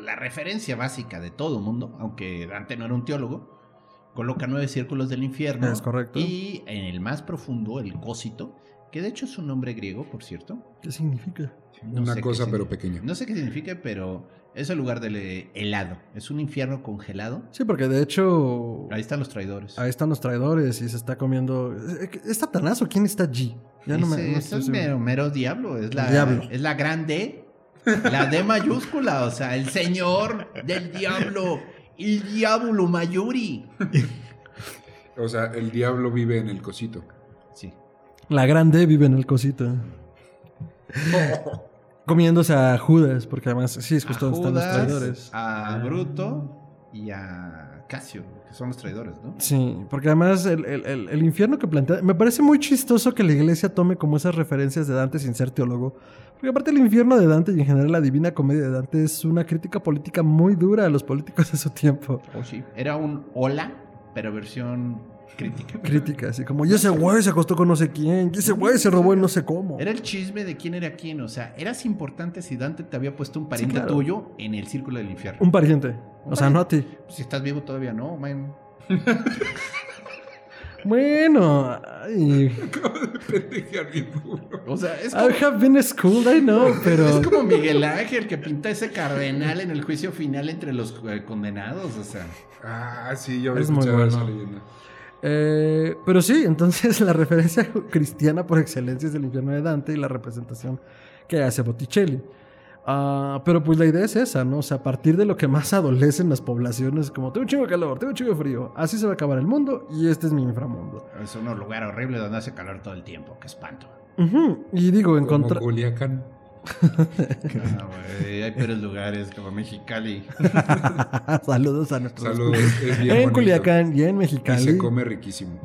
la referencia básica de todo mundo, aunque Dante no era un teólogo, coloca nueve círculos del infierno. Es correcto. Y en el más profundo, el cósito, que de hecho es un nombre griego, por cierto. ¿Qué significa? No Una cosa, pero pequeña. No sé qué significa, pero es el lugar del eh, helado. Es un infierno congelado. Sí, porque de hecho Ahí están los traidores. ahí están los traidores y se está comiendo... ¿Es Satanás o quién está allí? Ya no me... No es seguro. mero, mero diablo. Es la, Diablo. es la gran D. La D mayúscula. O sea, el señor del diablo. El diablo mayuri. O sea, el diablo vive en el cosito. Sí. La grande vive en el cosito. Comiéndose a Judas, porque además, sí, es justo a donde están los traidores. a Bruto y a Casio, que son los traidores, ¿no? Sí, porque además el, el- el- el infierno que plantea... Me parece muy chistoso que la iglesia tome como esas referencias de Dante sin ser teólogo. Porque aparte el infierno de Dante y en general la Divina Comedia de Dante es una crítica política muy dura a los políticos de su tiempo. Oh, sí. Era un hola, pero versión crítica. Crítica, así como, y ese güey se acostó con no sé quién, y ese güey se robó en no sé cómo. Era el chisme de quién era quién. O sea, eras importante si Dante te había puesto un pariente claro. tuyo en el círculo del infierno. Un pariente. O sea, no a ti. Si estás vivo todavía, no, man. Bueno, ay, Pendejear bien duro. O sea, es como, I have been schooled, I know, pero... es como Miguel Ángel que pinta ese cardenal en el juicio final entre los eh, condenados. O sea, Ah, sí, yo había Es muy escuchado esa bueno. leyenda. Eh, pero sí, entonces la referencia cristiana por excelencia es el infierno de Dante y la representación que hace Botticelli. Ah, pero pues la idea es esa, ¿no? O sea, a partir de lo que más adolecen las poblaciones, como tengo un chingo de calor, tengo un chingo de frío, así se va a acabar el mundo y este es mi inframundo. es un lugar horrible donde hace calor todo el tiempo. Qué espanto. Y digo, en Como contra... Culiacán. Ah, hay peores lugares como Mexicali. Saludos a nuestros. Saludos, es bien En bonito. Culiacán y en Y Mexicali. se come riquísimo.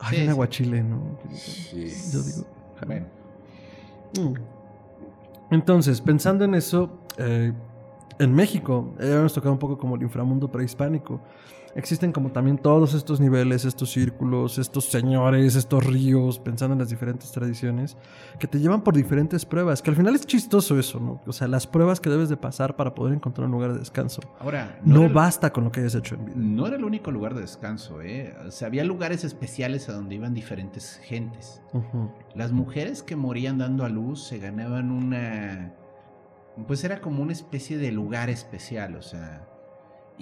Hay Sí, un aguachile, ¿no? Sí. Yo digo. Bueno, Mm. Entonces, pensando en eso, eh, en México, ya hemos tocado un poco como el inframundo prehispánico. Existen como también todos estos niveles, estos círculos, estos señores, estos ríos, pensando en las diferentes tradiciones, que te llevan por diferentes pruebas, que al final es chistoso eso, ¿no? O sea, las pruebas que debes de pasar para poder encontrar un lugar de descanso. ahora. No el- basta con lo que hayas hecho en vida. No era el único lugar de descanso, ¿eh? O sea, había lugares especiales a donde iban diferentes gentes. Las mujeres que morían dando a luz se ganaban una... Pues era como una especie de lugar especial, o sea...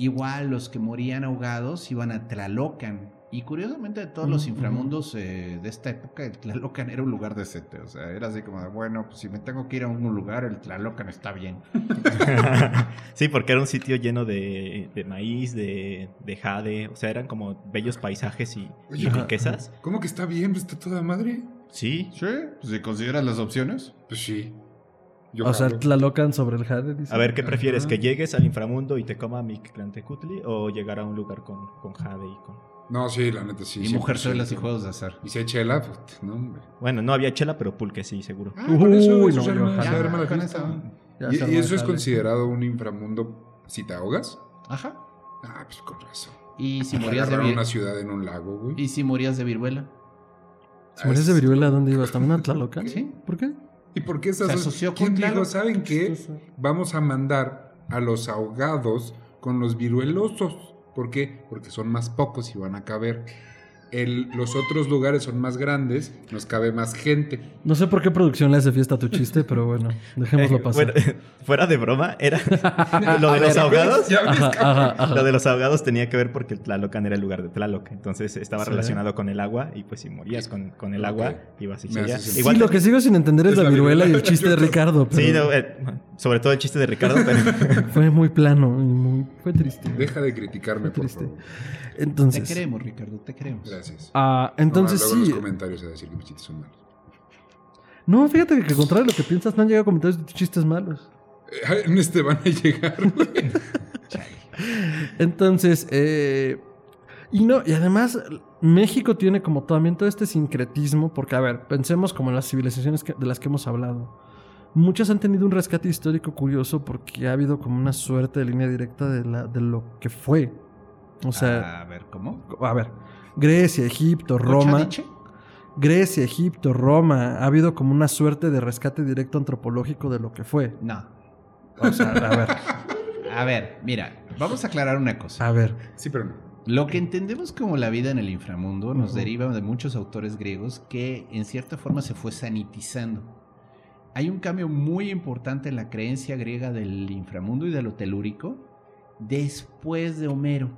Igual los que morían ahogados iban a Tlalocan. Y curiosamente de todos los inframundos eh, de esta época, el Tlalocan era un lugar decente. O sea, era así como de, bueno, pues si me tengo que ir a un lugar, el Tlalocan está bien. sí, porque era un sitio lleno de, de maíz, de, de jade, o sea, eran como bellos paisajes y, riquezas. ¿Cómo que está bien? Pues Está toda madre. Sí, Sí, si consideras las opciones. Pues sí. Yo O sea, jalo. Tlalocan sobre el Jade, dice. a ver, ¿qué prefieres? Ajá. ¿Que llegues al inframundo y te coma Mictlantecutli o llegar a un lugar con, con jade y con... No, sí, la neta sí. y 100%. mujerzuelas y juegos de azar. Y se chela, pues, no, hombre. Bueno, no había chela, pero pulque sí, seguro. Ah, eso, Uy, eso no, se yo arma, se jalo. arma la Ya, con fiesta. eso. Ya ¿Y, eso es considerado un inframundo si te ahogas? Ajá. Ah, pues con razón. Y si morías de vir- una ciudad en un lago, güey. y si morías de viruela. Si morías de viruela, ¿a dónde ibas? ¿También a Tlalocan? Sí. ¿Por qué? ¿Y por qué Se asoció ¿Quién con dijo, saben qué? Vamos a mandar a los ahogados con los viruelosos. ¿Por qué? Porque son más pocos y van a caber. El- los otros lugares son más grandes, nos cabe más gente. No sé por qué producción le hace fiesta a tu chiste, pero bueno, dejémoslo Eh, pasar. bueno, fuera de broma, era lo de los ahogados. Ya ves, Ajá, ajá, ajá. Lo de los ahogados tenía que ver porque el Tlalocan era el lugar de Tlaloc. Entonces estaba Sí. relacionado con el agua y pues si morías con, con el agua, ibas y seguías. Sí, Igual lo que sigo sin entender es, Es la la viruela y el chiste de Ricardo. Pero Sí, no, eh, sobre todo el chiste de Ricardo, pero Fue muy plano y muy... Fue triste. Deja de criticarme, por Triste. Favor. Te Entonces... queremos, Ricardo, te queremos. Gracias. Ah, entonces No, luego sí. los comentarios a decir que mis chistes son malos. No, fíjate que, que contrario a lo que piensas, no han llegado comentarios de tus chistes malos. Eh, En este van a llegar, güey. Entonces, eh, y no, y además México tiene como también todo este sincretismo, porque a ver, pensemos como en las civilizaciones que- de las que hemos hablado. Muchas han tenido un rescate histórico curioso porque ha habido como una suerte de línea directa de, la, de lo que fue. O sea, a ver, ¿cómo? a ver, Grecia, Egipto, Roma. Grecia, Egipto, Roma. Ha habido como una suerte de rescate directo antropológico de lo que fue. No. O sea, a ver, A ver, mira, vamos a aclarar una cosa. a ver. Sí, pero no. Lo que entendemos como la vida en el inframundo nos deriva de muchos autores griegos que en cierta forma se fue sanitizando. Hay un cambio muy importante en la creencia griega del inframundo y de lo telúrico después de Homero.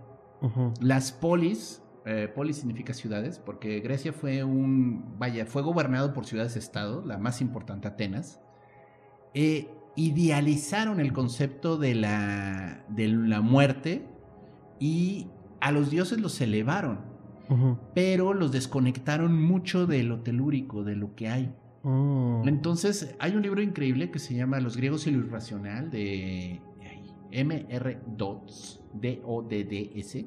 Las polis, eh, polis significa ciudades, porque Grecia fue un, vaya, fue gobernado por ciudades-estado, la más importante Atenas, eh, idealizaron el concepto de la, de la muerte y a los dioses los elevaron, pero los desconectaron mucho de lo telúrico, de lo que hay. Mm. Entonces, hay un libro increíble que se llama Los griegos y lo irracional de ay, M.R. Dodds, D-O-D-D-S,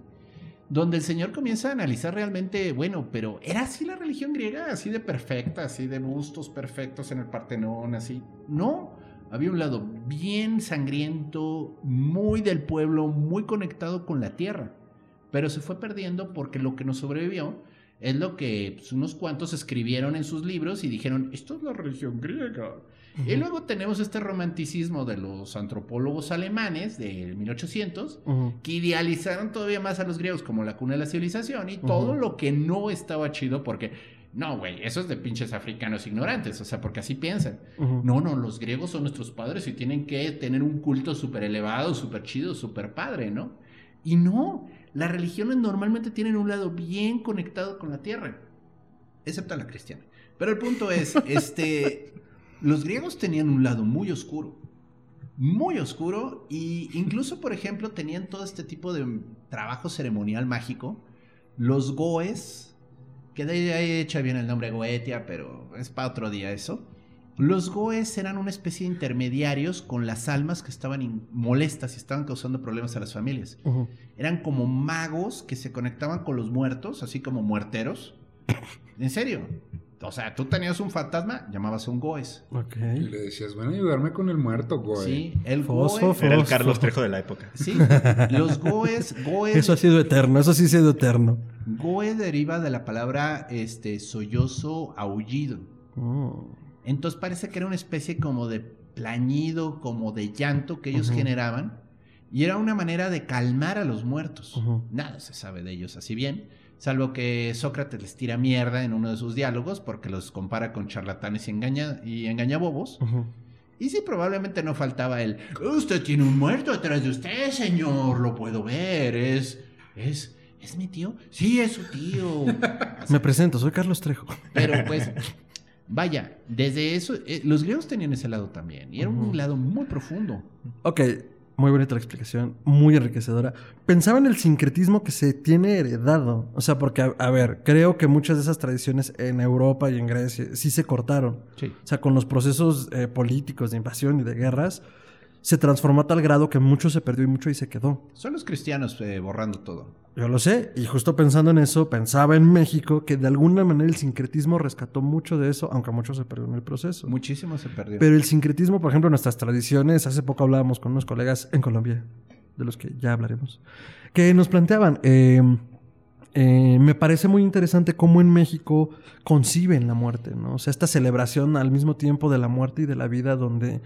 donde el señor comienza a analizar realmente, bueno, pero ¿era así la religión griega? ¿Así de perfecta? ¿Así de bustos perfectos en el Partenón? ¿Así? No, había un lado bien sangriento, muy del pueblo, muy conectado con la tierra, pero se fue perdiendo porque lo que nos sobrevivió es lo que pues, unos cuantos escribieron en sus libros y dijeron, esto es la religión griega. Y luego tenemos este romanticismo de los antropólogos alemanes de 1800 Ujú. que idealizaron todavía más a los griegos como la cuna de la civilización y todo lo que no estaba chido porque, no, güey, eso es de pinches africanos ignorantes, o sea, porque así piensan. No, no, los griegos son nuestros padres y tienen que tener un culto súper elevado, súper chido, súper padre, ¿no? Y no, las religiones normalmente tienen un lado bien conectado con la tierra, excepto la cristiana. Pero el punto es, este, los griegos tenían un lado muy oscuro, muy oscuro, y incluso, por ejemplo, tenían todo este tipo de trabajo ceremonial mágico. Los goes, que de ahí echa bien el nombre Goetia, pero es para otro día eso. Los goes eran una especie de intermediarios con las almas que estaban molestas y estaban causando problemas a las familias. Eran como magos que se conectaban con los muertos, así como muerteros. En serio. O sea, tú tenías un fantasma, llamabas a un goes. Ok. Y le decías, ven a ayudarme con el muerto, güey. Sí, el Fosfo, goe. Era el. Carlos Trejo de la época. Sí, los goes, goes, Eso ha sido eterno, eso sí ha sido eterno. goe deriva de la palabra este sollozo, aullido. Oh. Entonces parece que era una especie como de plañido, como de llanto que ellos generaban. Y era una manera de calmar a los muertos. Nada se sabe de ellos así bien. Salvo que Sócrates les tira mierda en uno de sus diálogos porque los compara con charlatanes y, engaña, y engañabobos. Y sí, probablemente no faltaba el... Usted tiene un muerto atrás de usted, señor. Lo puedo ver. Es... Es... ¿Es mi tío? Sí, es su tío. Me presento, soy Carlos Trejo. Pero pues, vaya, desde eso, eh, los griegos tenían ese lado también. Y era un lado muy profundo. Ok, muy bonita la explicación, muy enriquecedora. Pensaba en el sincretismo que se tiene heredado. O sea, porque, a, a ver, creo que muchas de esas tradiciones en Europa y en Grecia sí se cortaron. Sí. O sea, con los procesos eh, políticos de invasión y de guerras, se transformó a tal grado que mucho se perdió y mucho ahí se quedó. Son los cristianos eh, borrando todo. Yo lo sé, y justo pensando en eso, pensaba en México que de alguna manera el sincretismo rescató mucho de eso, aunque mucho se perdió en el proceso. Muchísimo se perdió. Pero el sincretismo, por ejemplo, nuestras tradiciones, hace poco hablábamos con unos colegas en Colombia, de los que ya hablaremos, que nos planteaban, eh, eh, me parece muy interesante cómo en México conciben la muerte, ¿no? O sea, esta celebración al mismo tiempo de la muerte y de la vida donde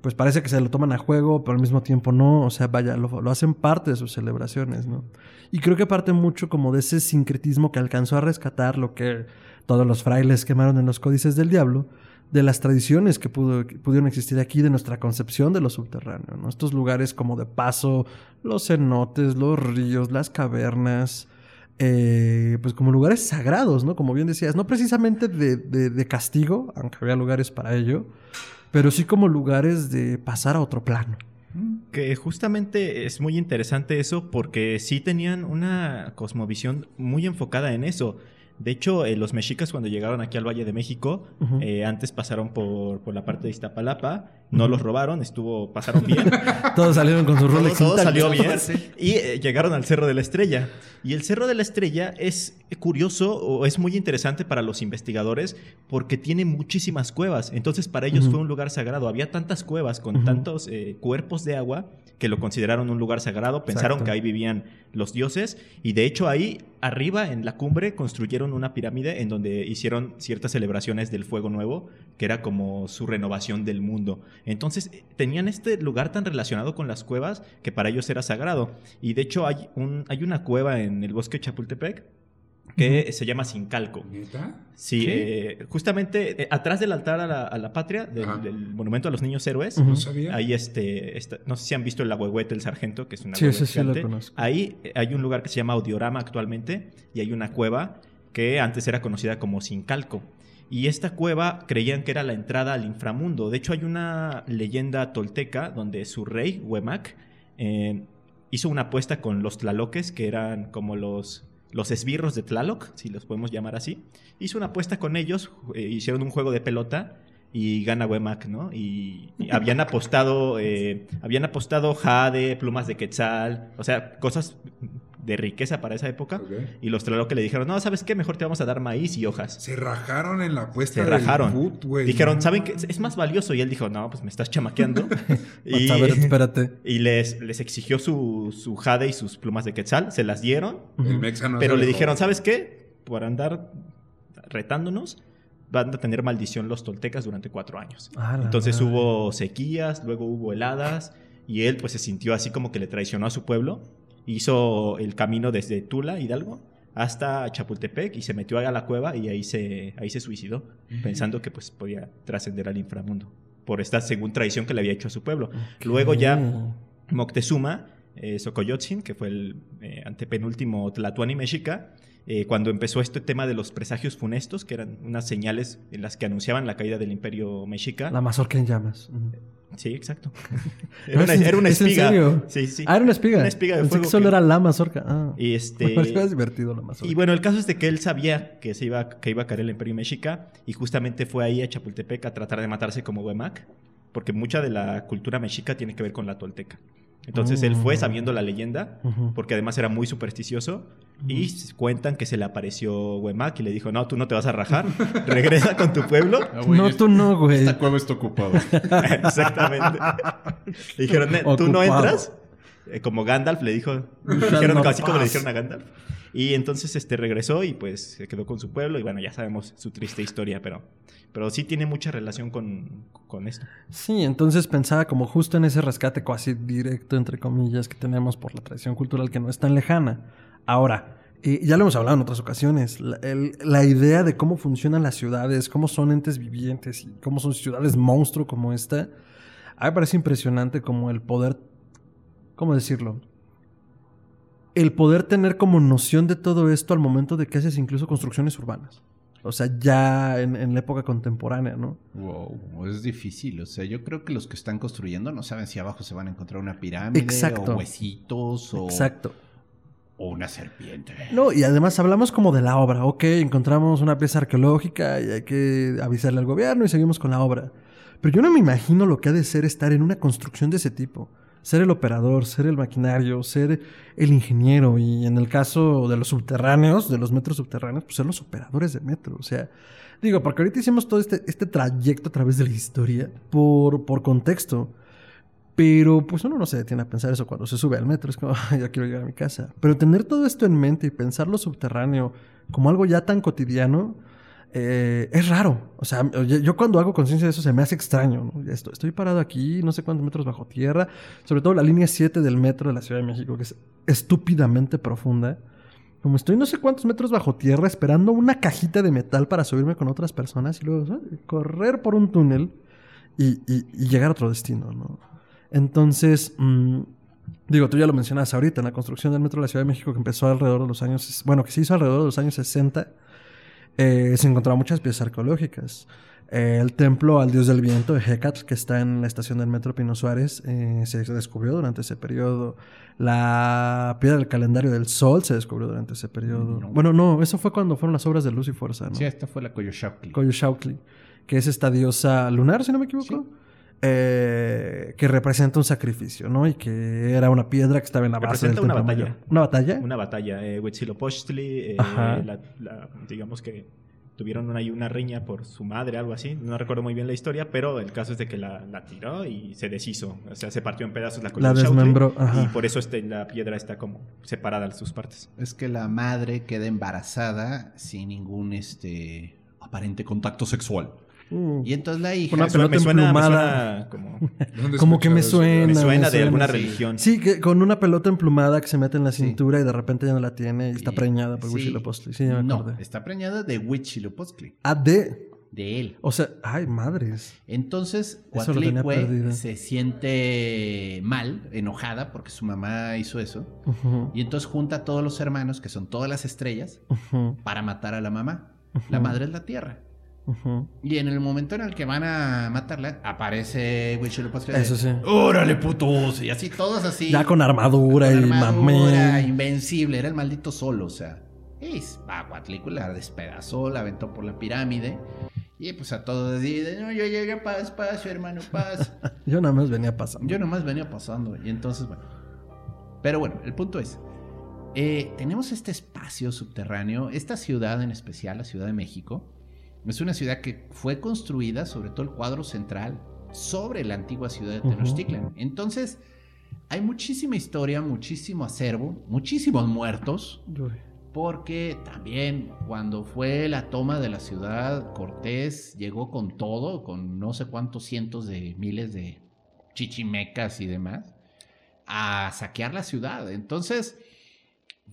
pues parece que se lo toman a juego, pero al mismo tiempo no, o sea, vaya, lo, hacen parte de sus celebraciones, ¿no? Y creo que parte mucho como de ese sincretismo que alcanzó a rescatar lo que todos los frailes quemaron en los códices del diablo, de las tradiciones que, pudo- pudieron existir aquí, de nuestra concepción de lo subterráneo, ¿no? Estos lugares como de paso, los cenotes, los ríos, las cavernas, eh, pues como lugares sagrados, ¿no? Como bien decías, no precisamente de- de castigo, aunque había lugares para ello, pero sí como lugares de pasar a otro plano. Que justamente es muy interesante eso porque sí tenían una cosmovisión muy enfocada en eso. De hecho, eh, los mexicas cuando llegaron aquí al Valle de México, eh, antes pasaron por, por la parte de Iztapalapa, no los robaron, estuvo, pasaron bien. Todos salieron con sus Rolex todo salió bien y eh, llegaron al Cerro de la Estrella. Y el Cerro de la Estrella es curioso o es muy interesante para los investigadores porque tiene muchísimas cuevas. Entonces para ellos fue un lugar sagrado. Había tantas cuevas con tantos eh, cuerpos de agua que lo consideraron un lugar sagrado. Pensaron Exacto. que ahí vivían los dioses. Y de hecho ahí arriba en la cumbre construyeron una pirámide en donde hicieron ciertas celebraciones del fuego nuevo, que era como su renovación del mundo. Entonces eh, tenían este lugar tan relacionado con las cuevas que para ellos era sagrado. Y de hecho hay, un, hay una cueva en el bosque de Chapultepec que se llama Sincalco. ¿Neta? Sí, ¿Sí? eh, justamente eh, atrás del altar a la, a la patria, del, monumento a los niños héroes. No sabía. Ahí este, esta- no sé si han visto el agüehuete del sargento, que es una Sí, ese sí lo conozco. Ahí hay un lugar que se llama Audiorama actualmente y hay una cueva que antes era conocida como Sincalco. Y esta cueva creían que era la entrada al inframundo. De hecho, hay una leyenda tolteca donde su rey, Huemac, eh, hizo una apuesta con los tlaloques, que eran como los, los esbirros de Tlaloc, si los podemos llamar así. Hizo una apuesta con ellos, eh, hicieron un juego de pelota y gana Huemac, ¿no? Y, y habían apostado, eh, habían apostado jade, plumas de quetzal, o sea, cosas de riqueza para esa época. Y los Tlaloc le dijeron, no, ¿sabes qué? Mejor te vamos a dar maíz y hojas. Se rajaron en la apuesta Se del rajaron. Dijeron, No ¿saben qué? Es más valioso. Y él dijo, no, pues me estás chamaqueando. y A ver, espérate. y les, les exigió su, su jade y sus plumas de quetzal. Se las dieron. Pero le dijeron, ¿sabes qué? Por andar retándonos, van a tener maldición los toltecas durante cuatro años. Ah, Entonces madre. hubo sequías, luego hubo heladas, y él pues se sintió así como que le traicionó a su pueblo. Hizo el camino desde Tula, Hidalgo, hasta Chapultepec y se metió a la cueva y ahí se, ahí se suicidó, pensando que pues podía trascender al inframundo, por esta según traición que le había hecho a su pueblo. Luego ya. Moctezuma eh, que fue el eh, antepenúltimo Tlatuani Mexica, eh, cuando empezó este tema de los presagios funestos, que eran unas señales en las que anunciaban la caída del imperio mexica. La mazorca en llamas. Sí, exacto. Era, una, es en- era una ¿es en espiga. serio? Sí, sí. Ah, era una espiga. Una espiga de Pensé fuego que solo que- era la mazorca. Ah. Y Me este. pareció divertido la mazorca. Y bueno, el caso es de que él sabía que se iba, que iba a caer el Imperio Mexica y justamente fue ahí a Chapultepec a tratar de matarse como Huemac, porque mucha de la cultura mexica tiene que ver con la tolteca. Entonces él fue Mm. sabiendo la leyenda, Ujú. porque además era muy supersticioso, y s- cuentan que se le apareció Huemac y le dijo, no, tú no te vas a rajar, regresa con tu pueblo. Ah, güey, no, tú no, güey. Esta cueva está ocupada. Exactamente. Le dijeron, "Ne- ¿tú no Ocupado. entras? Eh, como Gandalf le dijo, You le dijeron not así como le dijeron a Gandalf. Y entonces este regresó y pues se quedó con su pueblo y bueno, ya sabemos su triste historia, pero, pero sí tiene mucha relación con, con esto. Sí, entonces pensaba como justo en ese rescate casi directo, entre comillas, que tenemos por la tradición cultural que no es tan lejana. Ahora, eh, ya lo hemos hablado en otras ocasiones, la, la idea de cómo funcionan las ciudades, cómo son entes vivientes y cómo son ciudades monstruo como esta, a mí me parece impresionante como el poder, ¿cómo decirlo? El poder tener como noción de todo esto al momento de que haces incluso construcciones urbanas. O sea, ya en, en la época contemporánea, ¿no? Wow, es difícil. O sea, yo creo que los que están construyendo no saben si abajo se van a encontrar una pirámide Exacto. o huesitos o, Exacto. o una serpiente. No, y además hablamos como de la obra. Ok, encontramos una pieza arqueológica y hay que avisarle al gobierno y seguimos con la obra. Pero yo no me imagino lo que ha de ser estar en una construcción de ese tipo. Ser el operador, ser el maquinario, ser el ingeniero y en el caso de los subterráneos, de los metros subterráneos, pues ser los operadores de metro. O sea, digo, porque ahorita hicimos todo este, este trayecto a través de la historia por, por contexto. Pero pues uno no se detiene a pensar eso cuando se sube al metro. Es como, "Ay, ya quiero llegar a mi casa. Pero tener todo esto en mente y pensarlo subterráneo como algo ya tan cotidiano eh, es raro. O sea, yo, cuando hago conciencia de eso se me hace extraño. ¿no? Estoy, parado aquí, no sé cuántos metros bajo tierra. Sobre todo la línea 7 del metro de la Ciudad de México, que es estúpidamente profunda. Como estoy no sé cuántos metros bajo tierra esperando una cajita de metal para subirme con otras personas y luego correr por un túnel y, llegar a otro destino, ¿no? Entonces, mm, digo, tú ya lo mencionas ahorita, en la construcción del metro de la Ciudad de México que empezó alrededor de los años, bueno, que se hizo alrededor de los años 60, eh, se encontraron muchas piezas arqueológicas. Eh, el templo al dios del viento de que está en la estación del metro Pino Suárez, eh, se descubrió durante ese periodo. La piedra del calendario del sol se descubrió durante ese periodo. No. Bueno, no, eso fue cuando fueron las obras de luz y fuerza, ¿no? Sí, esta fue la Coyoshautli. Coyoshautli, que es esta diosa lunar, si no me equivoco, eh, que representa un sacrificio, ¿no? Y que era una piedra que estaba en la base del Representa una batalla. mayor. ¿Una batalla? Una batalla, eh, Huitzilopochtli, eh, la- la- digamos que tuvieron ahí una riña por su madre, algo así. No recuerdo muy bien la historia, pero el caso es de que la, la tiró y se deshizo. O sea, se partió en pedazos la La Coyolxauhqui, desmembró, ajá. Y por eso este, la piedra está como separada de sus partes. Es que la madre queda embarazada sin ningún este aparente contacto sexual. Uh, Y entonces la hija Una pelota me suena, me emplumada. suena como, ¿Dónde he Como que me suena. me suena de suena, alguna sí. religión. Sí, que con una pelota emplumada que se mete en la Sí. cintura y de repente ya no la tiene y está Y- preñada por sí. Huitzilopochtli. Sí, ya me no, está preñada de Huitzilopochtli, Ah, de... de él. O sea, ay, madres. Entonces. Coatlicue se siente mal, enojada, porque su mamá hizo eso. Y entonces junta a todos los hermanos, que son todas las estrellas, para matar a la mamá. La madre es la tierra. Y en el momento en el que van a matarla, aparece de, Eso sí. ¡Órale, putos! Y así, todos así. Ya con armadura con y armadura, mamé. invencible. Era el maldito solo, o sea. Y va a la despedazó, la aventó por la pirámide. Y pues a todos de, no, yo llegué paz, paz, hermano, paz. Yo nada más venía pasando. Yo nomás venía pasando. Y entonces, bueno. Pero bueno, el punto es. eh, tenemos este espacio subterráneo. Esta ciudad en especial, la Ciudad de México, es una ciudad que fue construida, sobre todo el cuadro central, sobre la antigua ciudad de. Tenochtitlan. Entonces, hay muchísima historia, muchísimo acervo, muchísimos muertos. Uy. Porque también cuando fue la toma de la ciudad, Cortés llegó con todo, con no sé cuántos cientos de miles de chichimecas y demás, a saquear la ciudad. Entonces,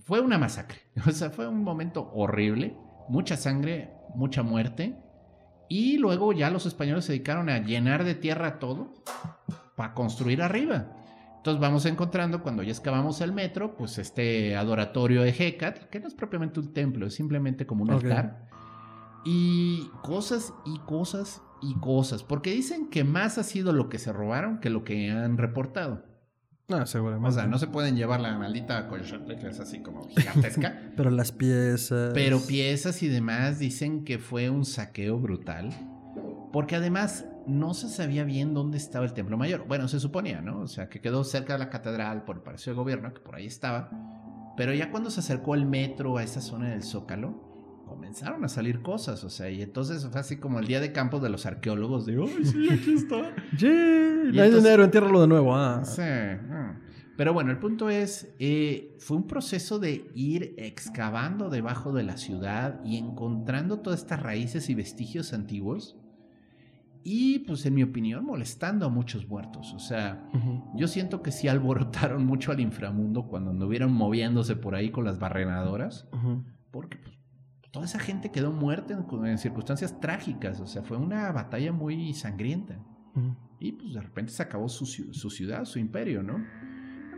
fue una masacre. O sea, fue un momento horrible, mucha sangre, mucha muerte. Y luego ya los españoles se dedicaron a llenar de tierra todo para construir arriba. Entonces vamos encontrando, cuando ya excavamos el metro, pues este adoratorio de Hecat, que no es propiamente un templo, es simplemente como un altar. Y cosas y cosas y cosas. Porque dicen que más ha sido lo que se robaron que lo que han reportado. No, seguramente. O sea, no se pueden llevar la maldita colchote, que es así como gigantesca. Pero las piezas. Pero piezas y demás dicen que fue un saqueo brutal. Porque además no se sabía bien dónde estaba el templo mayor. Bueno, se suponía, ¿no? O sea, que quedó cerca de la catedral por el Palacio de Gobierno, que por ahí estaba. Pero ya cuando se acercó el metro a esa zona del Zócalo, comenzaron a salir cosas. O sea, y entonces fue así como el día de campo de los arqueólogos de, ¡ay, sí, aquí está! Yeah, no hay dinero, entiérralo de nuevo. Ah. Sí. Pero bueno, el punto es, eh, fue un proceso de ir excavando debajo de la ciudad y encontrando todas estas raíces y vestigios antiguos. Y pues en mi opinión, molestando a muchos muertos. O sea, yo siento que sí alborotaron mucho al inframundo cuando anduvieron moviéndose por ahí con las barrenadoras. Porque pues, toda esa gente quedó muerta en, en circunstancias trágicas. O sea, fue una batalla muy sangrienta. Y pues de repente se acabó su, su ciudad, su imperio, ¿no?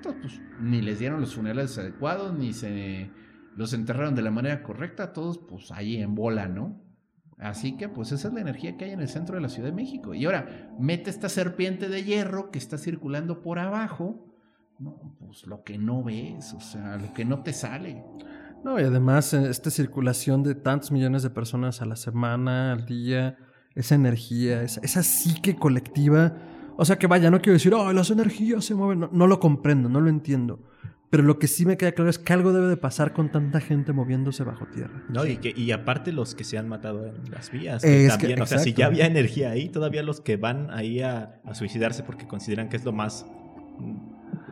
Pues ni les dieron los funerales adecuados, ni se los enterraron de la manera correcta, todos pues ahí en bola, ¿no? Así que pues esa es la energía que hay en el centro de la Ciudad de México. Y ahora, mete esta serpiente de hierro que está circulando por abajo. No, pues lo que no ves, o sea, lo que no te sale. No, y además, eh, esta circulación de tantos millones de personas a la semana, al día, esa energía, esa, esa psique colectiva. O sea, que vaya, no quiero decir, oh, las energías se mueven. No, no lo comprendo, no lo entiendo. Pero lo que sí me queda claro es que algo debe de pasar con tanta gente moviéndose bajo tierra. No, y, que, y aparte los que se han matado en las vías. Que que- también, o sea, si ya había energía ahí, todavía los que van ahí a, a suicidarse porque consideran que es lo más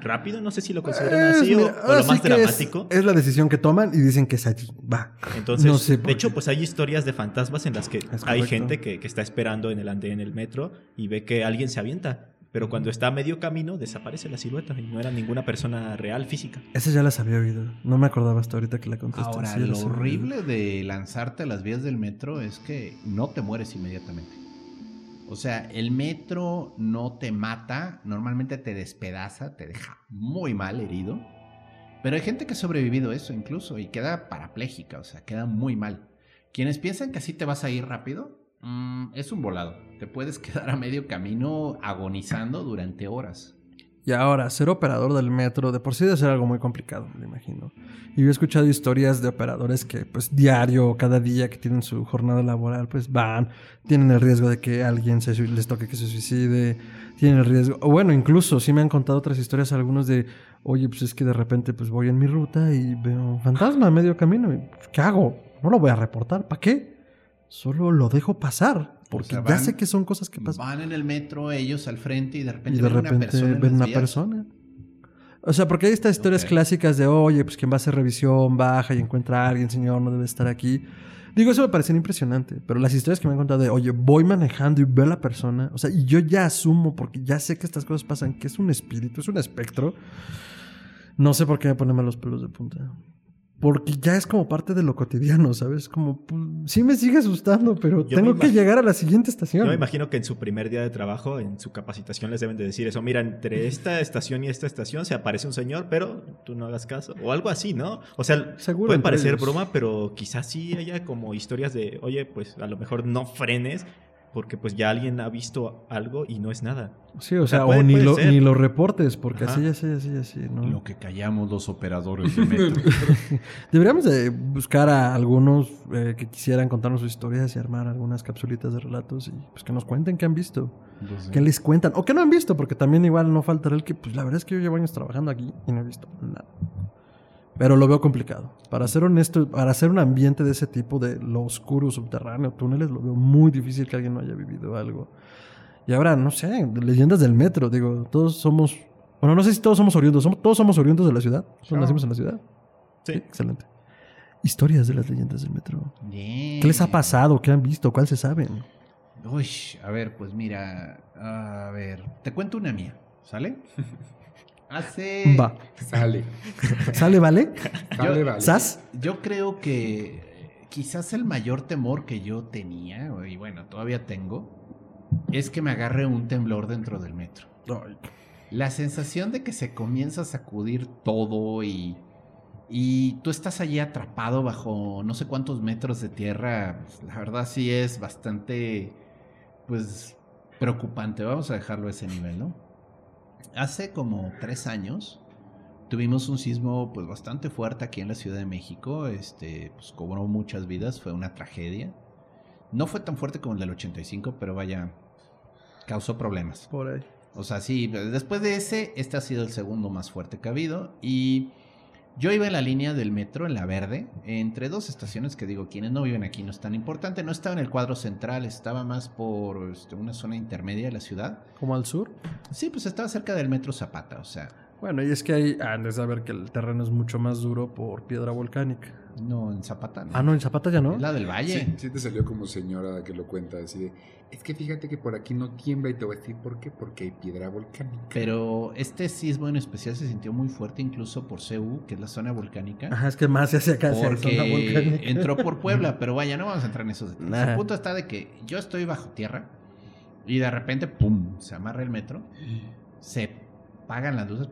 rápido, no sé si lo consideran Es, así o- mira, o, ahora lo más es- dramático. Es, la decisión que toman y dicen que es allí. Va. Entonces, no sé por de hecho, pues hay historias de fantasmas en las que hay gente que, que está esperando en el andén, en el metro, y ve que alguien se avienta. Pero cuando está a medio camino, desaparece la silueta y no era ninguna persona real, física. Esa ya las había oído. No me acordaba hasta ahorita que la contestaste. Ahora, Sí, lo horrible de lanzarte a las vías del metro es que no te mueres inmediatamente. O sea, el metro no te mata, normalmente te despedaza, te deja muy mal herido. Pero hay gente que ha sobrevivido eso incluso y queda parapléjica, o sea, queda muy mal. Quienes piensan que así te vas a ir rápido, mm, es un volado. Te puedes quedar a medio camino agonizando durante horas. Y ahora, ser operador del metro de por sí debe ser algo muy complicado, me imagino. Y yo he escuchado historias de operadores que, pues, diario, cada día que tienen su jornada laboral, pues van, tienen el riesgo de que alguien se, les toque que se suicide, tienen el riesgo. O bueno, incluso sí me han contado otras historias algunos de, oye, pues es que de repente, pues voy en mi ruta y veo un fantasma a medio camino. ¿Qué hago? No lo voy a reportar. ¿Para qué? Solo lo dejo pasar. Porque sea, ya van- sé que son cosas que pasan. Van en el metro ellos al frente y de repente, Y de ven una repente persona. ven una persona. O sea, porque hay estas historias Ok. clásicas de, oye, pues quien va a hacer revisión baja y encuentra a alguien, señor, no debe estar aquí. Digo, eso me parece impresionante. Pero las historias que me han contado de, oye, voy manejando y veo a la persona. O sea, y yo ya asumo, porque ya sé que estas cosas pasan, que es un espíritu, es un espectro. No sé por qué me ponen mal los pelos de punta. Porque ya es como parte de lo cotidiano, ¿sabes? Como, pues, sí me sigue asustando, pero Yo tengo que llegar a la siguiente estación. Yo me imagino que en su primer día de trabajo, en su capacitación, les deben de decir eso. Mira, entre esta estación y esta estación se aparece un señor, pero tú no hagas caso. O algo así, ¿no? O sea, Seguro puede parecer ellos. broma, pero quizás sí haya como historias de, oye, pues a lo mejor no frenes, porque pues ya alguien ha visto algo y no es nada. Sí, o, O sea, sea, puede- o ni lo, ni lo reportes, porque Ajá. así, así, así, así, ¿no? Lo que callamos los operadores de metro. Deberíamos de buscar a algunos eh, que quisieran contarnos sus historias y armar algunas capsulitas de relatos y pues que nos cuenten qué han visto, Entonces, qué les cuentan, o qué no han visto, porque también igual no faltará el que, pues la verdad es que yo llevo años trabajando aquí y no he visto nada. Pero lo veo complicado. Para ser honesto, para hacer un ambiente de ese tipo, de lo oscuro, subterráneo, túneles, lo veo muy difícil que alguien no haya vivido algo. Y ahora, no sé, leyendas del metro, digo, todos somos, bueno, no sé si todos somos oriundos, somos, todos somos oriundos de la ciudad, todos nacimos en la ciudad. Sí. excelente. Historias de las leyendas del metro. bien. ¿Qué les ha pasado? ¿Qué han visto? ¿Cuál se saben? Uy, a ver, pues mira, a ver, te cuento una mía, ¿sale? Hace... Va. Sale. ¿Sale, vale? Sale, Yo- vale. ¿Sas? Yo creo que quizás el mayor temor que yo tenía, y bueno, todavía tengo, es que me agarre un temblor dentro del metro. la sensación de que se comienza a sacudir todo y, y tú estás allí atrapado bajo no sé cuántos metros de tierra, pues, la verdad sí es bastante, pues, preocupante. Vamos a dejarlo a ese nivel, ¿no? Hace como tres años tuvimos un sismo pues bastante fuerte aquí en la Ciudad de México, este, pues cobró muchas vidas, fue una tragedia. No fue tan fuerte como el del 85, pero vaya, causó problemas. Por ahí. O sea, sí, después de ese, este ha sido el segundo más fuerte que ha habido. Y yo iba en la línea del metro, en la verde, entre dos estaciones que digo, quienes no viven aquí no es tan importante. No estaba en el cuadro central, estaba más por este, una zona intermedia de la ciudad. ¿Como al sur? Sí, pues estaba cerca del metro Zapata, o sea, Bueno, y es que ahí han de saber que el terreno es mucho más duro por piedra volcánica. no en Zapata. Ah, no, en Zapata ya no. Es la del Valle. Sí, sí te salió como señora que lo cuenta así de, es que fíjate que por aquí no tiembla y te voy a decir por qué, porque hay piedra volcánica. Pero este sismo en especial se sintió muy fuerte incluso por CU, que es la zona volcánica. Ajá, es que más se hace acá hacia la zona Porque volcánica. entró por Puebla, pero vaya, no vamos a entrar en esos detalles. Nah. El punto está de que yo estoy bajo tierra y de repente, ¡pum!, se amarra el metro, se apagan las luces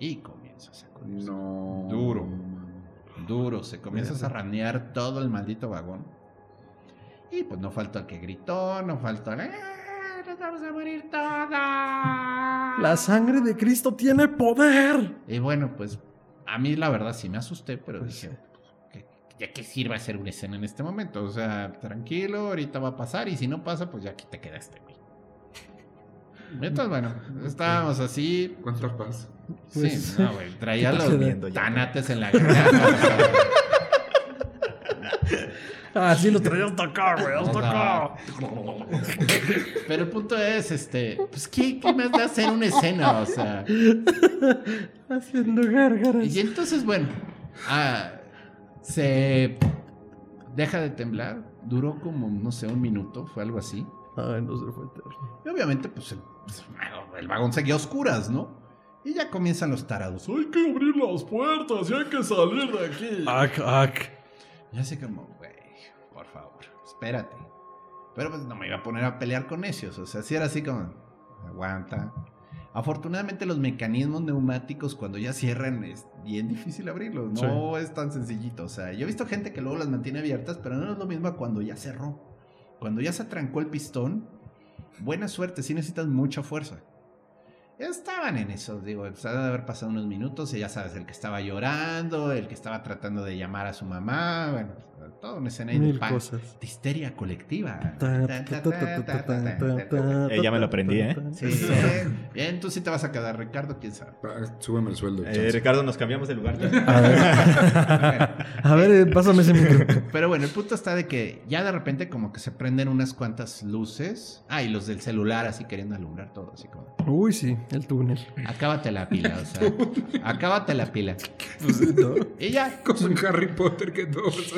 y comienza a sacudirse. No. Duro. Duro, se comienza a zarranear todo el maldito vagón. Y pues no faltó el que gritó, no faltó el... "¡Ah, ¡Nos vamos a morir todos! La sangre de Cristo tiene poder. Y bueno, pues a mí la verdad sí me asusté, pero Pues dije, ¿qué- ¿ya qué sirve hacer una escena en este momento? O sea, tranquilo, ahorita va a pasar y si no pasa, pues ya aquí te quedaste, güey. Entonces, bueno, estábamos así. ¿Cuánta paz? Pues, sí, no, güey, traía ¿qué los tanates en la garganta. Ah, sí, lo traía hasta acá, güey, hasta acá. Pero el punto es, este, pues, ¿qué, qué más da hacer una escena? O sea, Haciendo gárgaras. y entonces, bueno, ah, se deja de temblar, duró como, no sé, un minuto, fue algo así. Ay, no se fue eterno. Y obviamente, pues el, pues, el vagón seguía a oscuras, ¿no? Y ya comienzan los tarados. Hay que abrir las puertas y hay que salir de aquí. Ac, ac. Y así como, güey, por favor, espérate. Pero pues no me iba a poner a pelear con necios. O sea, si era así como, aguanta. Afortunadamente los mecanismos neumáticos cuando ya cierran es bien difícil abrirlos. No es tan sencillito. O sea, yo he visto gente que luego las mantiene abiertas, pero no es lo mismo cuando ya cerró. Cuando ya se atrancó el pistón, buena suerte, sí necesitas mucha fuerza. Estaban en eso, digo, ha de haber pasado unos minutos y ya sabes, el que estaba llorando, el que estaba tratando de llamar a su mamá, bueno, toda una escena ahí de, Mil pan- cosas. de histeria colectiva. Eh, ya me lo aprendí, ¿eh? Sí, bien, tú sí te vas a quedar, Ricardo, quién sabe. Ah, Súbeme el sueldo. Eh. Ricardo, nos cambiamos de lugar. A ver, a ver eh, pásame ese micro. Pero bueno, el punto está de que ya de repente como que se prenden unas cuantas luces. Ah, y los del celular así queriendo alumbrar todo, así como... Uy, sí, el túnel. Acábate la pila, o sea, acábate la pila. Pues, ¿no? Y ya, Como en Harry Potter que todo es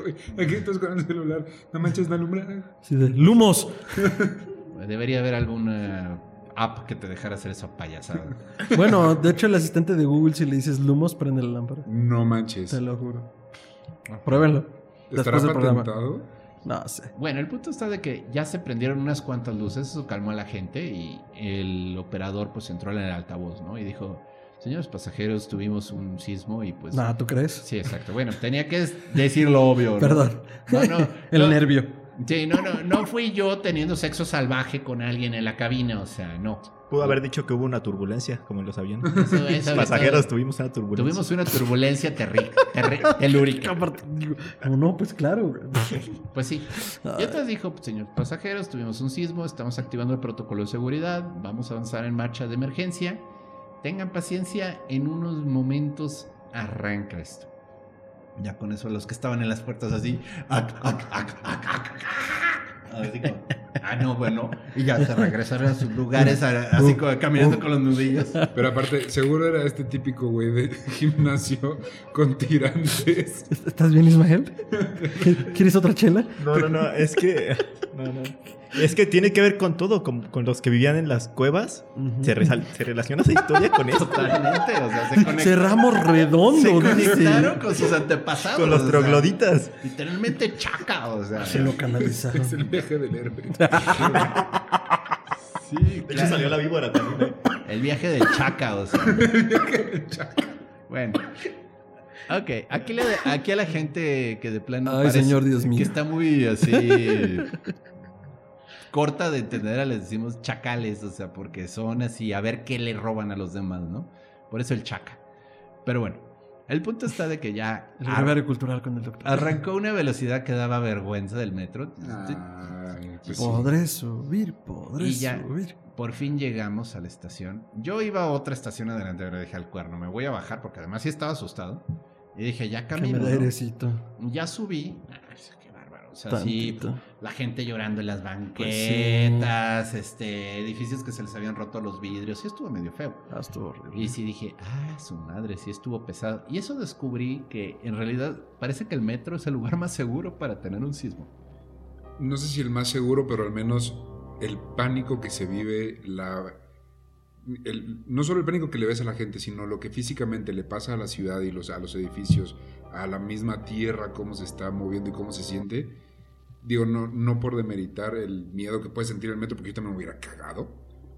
güey. Aquí estás con el celular. No manches, no alumbra. Sí, de lumos. debería haber alguna app que te dejara hacer esa payasada. Bueno, de hecho, el asistente de Google, si le dices lumos, prende la lámpara. No manches. Te lo juro. Pruébenlo. ¿Estará patentado? No sé. Bueno, el punto está de que ya se prendieron unas cuantas luces, eso calmó a la gente y el operador pues entró en el altavoz, ¿no? Y dijo, señores pasajeros, tuvimos un sismo y pues... Nah, ¿tú crees? Sí, exacto. Bueno, tenía que decir lo obvio. ¿no? Perdón. No, no, el no. nervio. Sí, no, no, no fui yo teniendo sexo salvaje con alguien en la cabina, o sea, no. Pudo haber dicho que hubo una turbulencia, como en los aviones. Eso- eso- Pasajeros eso- tuvimos una turbulencia. Tuvimos una turbulencia telúrica. Aparte, digo, No, no, pues claro. Pues sí. Y entonces dijo, pues, señor pasajeros, tuvimos un sismo, estamos activando el protocolo de seguridad, vamos a avanzar en marcha de emergencia. Tengan paciencia, en unos momentos arranca esto. Ya con eso los que estaban en las puertas así, ac, ac, ac, ac, ac, ac, así como, ah no, bueno, y ya se regresaron a sus lugares así como caminando con los nudillos. Pero aparte, seguro era este típico güey de gimnasio con tirantes. ¿Estás bien, Ismael? ¿Quieres otra chela? No, no, no, es que. No, no. Es que tiene que ver con todo, con, con los que vivían en las cuevas. Ujú. se, resal- se relaciona esa historia con esto. Totalmente, o sea, se conectaron, Cerramos se redondo. dice. conectaron con sus antepasados. Con los o sea, trogloditas. Literalmente chaca, o sea. Se lo canalizaron. Es el viaje del Herbert. Sí, De hecho claro. salió la víbora también. ¿eh? El viaje del Chaca, o sea. Bueno. Ok, aquí, le- aquí a la gente que de plano Ay, señor Dios mío. que está muy así corta de entender, les decimos chacales, o sea, porque son así, a ver qué le roban a los demás, ¿no? Por eso el chaca. Pero bueno, el punto está de que ya El cultural con el doctor. arrancó una velocidad que daba vergüenza del metro. Ay, pues sí. Podré subir, podré Y ya. subir. Por fin llegamos a la estación. Yo iba a otra estación adelante, pero dije al cuerno, me voy a bajar porque además sí estaba asustado. Y dije, ya camino. Ya subí. O sea, sí, la gente llorando en las Pues banquetas, este, edificios que se les habían roto los vidrios. Sí estuvo medio feo. Ah, estuvo horrible. Y sí dije, ah, su madre, sí estuvo pesado. Y eso descubrí que en realidad parece que el metro es el lugar más seguro para tener un sismo. No sé si el más seguro, pero al menos el pánico que se vive, la, el- no solo el pánico que le ves a la gente, sino lo que físicamente le pasa a la ciudad y los, a los edificios, a la misma tierra, cómo se está moviendo y cómo se siente. Digo, no, no por demeritar el miedo que puede sentir el metro, porque yo también me hubiera cagado.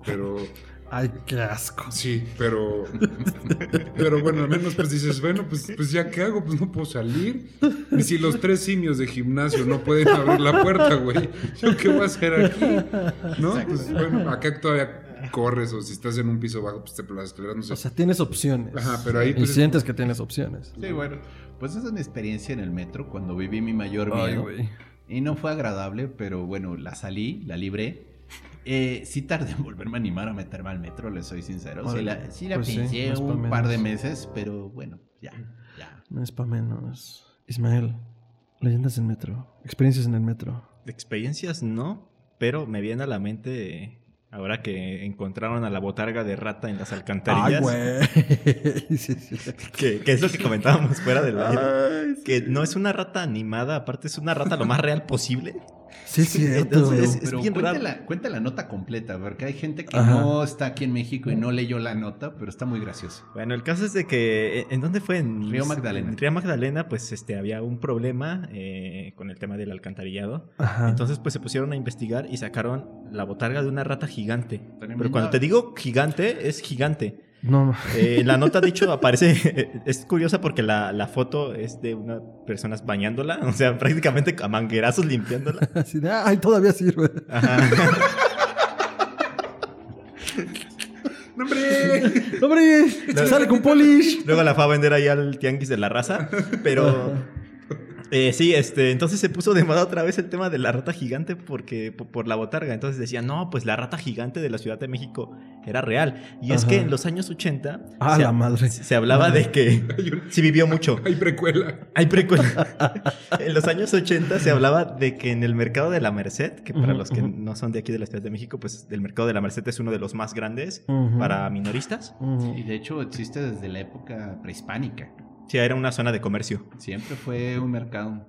Pero Ay, qué asco. sí, pero. Pero bueno, al menos pues dices, bueno, pues, pues ya qué hago, pues no puedo salir. Y si los tres simios de gimnasio no pueden abrir la puerta, güey, ¿yo qué voy a hacer aquí? ¿No? Pues bueno, acá todavía corres o si estás en un piso bajo, pues te las escaleras, no sé. O sea, tienes opciones. Ajá, pero ahí Y pues. es- sientes que tienes opciones. Sí, bueno. Pues esa es mi experiencia en el metro cuando viví mi mayor Ay, miedo. güey. Y no fue agradable, pero bueno, la salí, la libré. Eh, sí tardé en volverme a animar a meterme al metro, les soy sincero. Sí la, sí la Pues pensé un par de meses, pero bueno, ya, ya. No es para menos. Ismael, leyendas en metro. Experiencias en el metro. Experiencias no, pero me viene a la mente ahora que encontraron a la botarga de rata en las Ay, alcantarillas. güey. Sí, sí. que, que es lo que comentábamos fuera del aire. Ay, sí. Que no es una rata animada, aparte es una rata lo más real posible. Sí, es cierto. Entonces, es Pero bien cuenta raro. la, cuenta la nota completa, porque hay gente que Ajá. no está aquí en México y no leyó la nota, pero está muy gracioso. Bueno, el caso es de que, ¿en dónde fue? En Río Magdalena. En Río Magdalena, pues este, había un problema eh, con el tema del alcantarillado. Ajá. Entonces, pues se pusieron a investigar y sacaron la botarga de una rata gigante. Tremenda. Pero cuando te digo gigante, es gigante. No, Eh, la nota, de hecho, aparece. Es curiosa porque la, la foto es de unas personas bañándola. O sea, prácticamente a manguerazos limpiándola. así de, ay, todavía sirve. Ajá. ¡No, ¡Hombre! ¡Hombre! ¡Sale con polish! Luego la fue a vender ahí al tianguis de la raza. Pero eh, sí, este, entonces se puso de moda otra vez el tema de la rata gigante porque po- por, la botarga. Entonces decían, no, pues la rata gigante de la Ciudad de México era real. Y es que en los años 80 Ah, se, la madre. se hablaba de que un- sí vivió mucho. hay precuela. Hay precuela. en los años 80 se hablaba de que en el mercado de la Merced, que para los que no son de aquí de la Ciudad de México, pues el mercado de la Merced es uno de los más grandes para minoristas. Y de hecho existe desde la época prehispánica. Sí, era una zona de comercio. Siempre fue un mercado.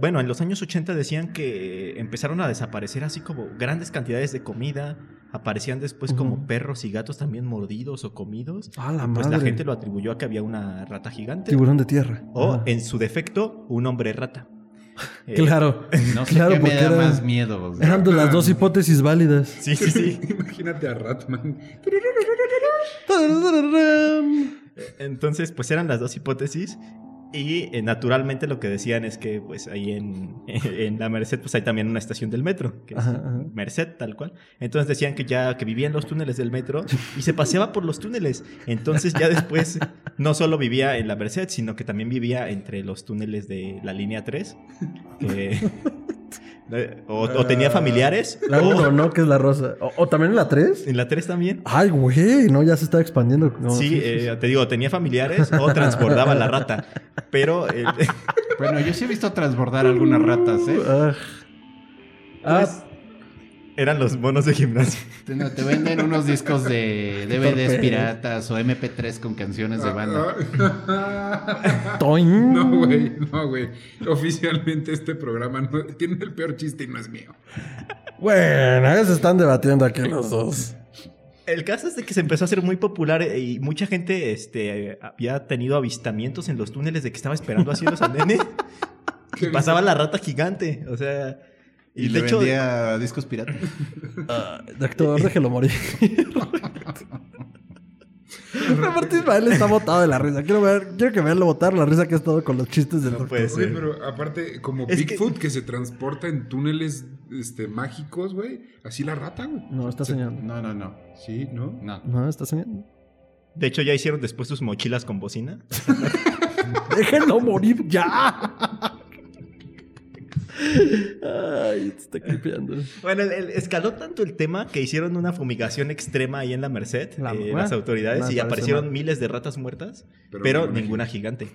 Bueno, en los años 80 decían que empezaron a desaparecer así como grandes cantidades de comida. Aparecían después como perros y gatos también mordidos o comidos. Ah, la Pues madre. la gente lo atribuyó a que había una rata gigante. Tiburón de tierra. O, en su defecto, un hombre rata. Eh, Claro. No sé Claro, qué me da era- más miedo. o sea. Eran de las dos hipótesis válidas. Sí, sí, sí. Imagínate a Ratman. Entonces, pues eran las dos hipótesis. Y eh, naturalmente lo que decían es que pues ahí en, en la Merced pues hay también una estación del metro, que es Ajá, ajá. Merced tal cual. Entonces decían que ya que vivía en los túneles del metro y se paseaba por los túneles. Entonces ya después no solo vivía en la Merced, sino que también vivía entre los túneles de la línea 3. que- o, o tenía familiares. La o 1, ¿no? Que es la rosa. O, o también en la 3. en la 3 también. Ay, güey. No, ya se está expandiendo. No, Sí, eh, te digo, tenía familiares o transbordaba la rata. Pero eh, Bueno, yo sí he visto transbordar algunas ratas, ¿eh? Ah. Ah, pues, eran los monos de gimnasio. Te, no, te venden unos discos de DVDs piratas o MP3 con canciones de banda. No, güey, no, güey. Oficialmente este programa no- tiene el peor chiste y no es mío. Bueno, ya se están debatiendo aquí los dos. El caso es de que se empezó a hacer muy popular y mucha gente este, había tenido avistamientos en los túneles de que estaba esperando así los andenes y pasaba la rata gigante. O sea, Y, Y le de hecho- vendía discos piratas. Ah, doctor, déjelo morir. Aparte Ismael está botado de la risa. Quiero ver, quiero que veanlo botar la risa que ha estado con los chistes del No doctor. puede Oye, ser. pero aparte, como Es que- Bigfoot que... se transporta en túneles este, mágicos, güey. Así la rata, güey. No, está Se- soñando. No, no, no. Sí, ¿no? No. No, está soñando. De hecho, ya hicieron después sus mochilas con bocina. Déjenlo morir ya. Ay, te está clipeando. Bueno, el- el- escaló tanto el tema que hicieron una fumigación extrema ahí en la Merced, La- eh, bueno, las autoridades, y aparecieron miles de ratas muertas, Pero pero, ninguna ninguna gigante.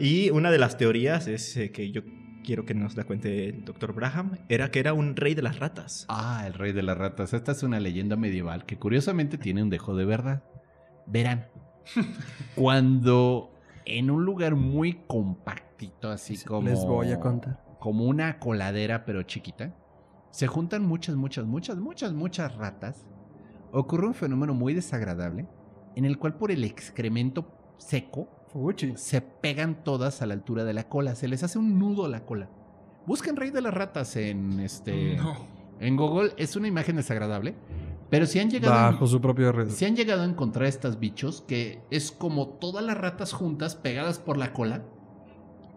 y una de las teorías es eh, que yo quiero que nos la cuente el doctor Braham, era que era un rey de las ratas. Ah, el rey de las ratas. Esta es una leyenda medieval que curiosamente tiene un dejo de verdad. Verán, cuando en un lugar muy compactito, así como... Les voy a contar. Como una coladera pero chiquita, se juntan muchas, muchas, muchas, muchas, muchas ratas. Ocurre un fenómeno muy desagradable en el cual por el excremento seco Fuchi. se pegan todas a la altura de la cola. Se les hace un nudo a la cola. Busquen Rey de las Ratas en este. No. En Google. Es una imagen desagradable. Pero si han llegado. Bajo su propio red. Si han llegado a encontrar estos bichos, que es como todas las ratas juntas, pegadas por la cola.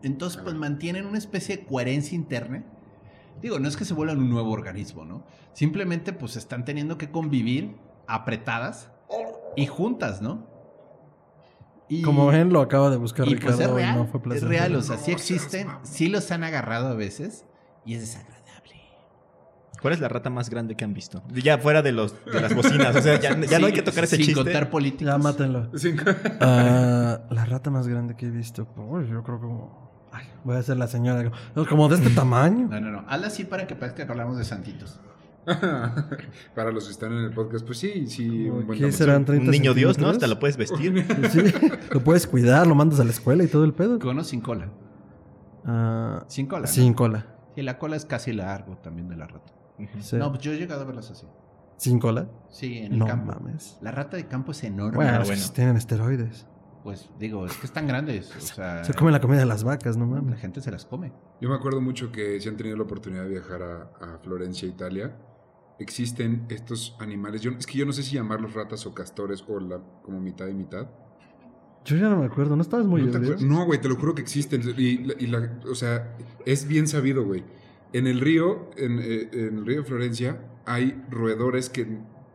Entonces, pues mantienen una especie de coherencia interna. Digo, no es que se vuelvan un nuevo organismo, ¿no? Simplemente, pues están teniendo que convivir apretadas y juntas, ¿no? Y- Como ven, lo acaba de buscar y Ricardo pues es y real, no fue es real, o sea, sí existen, sí los han agarrado a veces y es desagradable. ¿Cuál es la rata más grande que han visto? Ya fuera de, los, de las bocinas, o sea, ya, ya no hay que tocar ese sin chiste. contar políticos. Ya mátenlo. Cinco. Ah, la rata más grande que he visto. Pues yo creo que como. Ay, voy a ser la señora. Como de este tamaño. No, no, no. Hazla así para que parezca que hablamos de santitos. Para los que están en el podcast, pues sí, sí. un buen ¿Qué tamaño. serán 30 Un niño Dios, ¿no? Hasta lo puedes vestir. Sí, lo puedes cuidar, lo mandas a la escuela y todo el pedo. Con o sin cola. Ah, Sin cola. ¿no? sin cola. Y la cola es casi largo también de la rata. Sí. No, pues yo he llegado a verlas así. ¿Sin cola? Sí, en el No campo. mames. La rata de campo es enorme. Bueno, Ah, bueno. tienen esteroides. Pues digo, es que están grandes. O sea, Se comen la comida de las vacas, no la mames. gente se las come. Yo me acuerdo mucho que si han tenido la oportunidad de viajar a, a Florencia, Italia, existen estos animales. Yo, es que yo no sé si llamarlos ratas o castores o la, como mitad y mitad. Yo ya no me acuerdo, ¿no estabas muy ¿No, te no, güey, te lo juro que existen. Y, la- y la- o sea, es bien sabido, güey. En el río, en, eh, en el río de Florencia, hay roedores que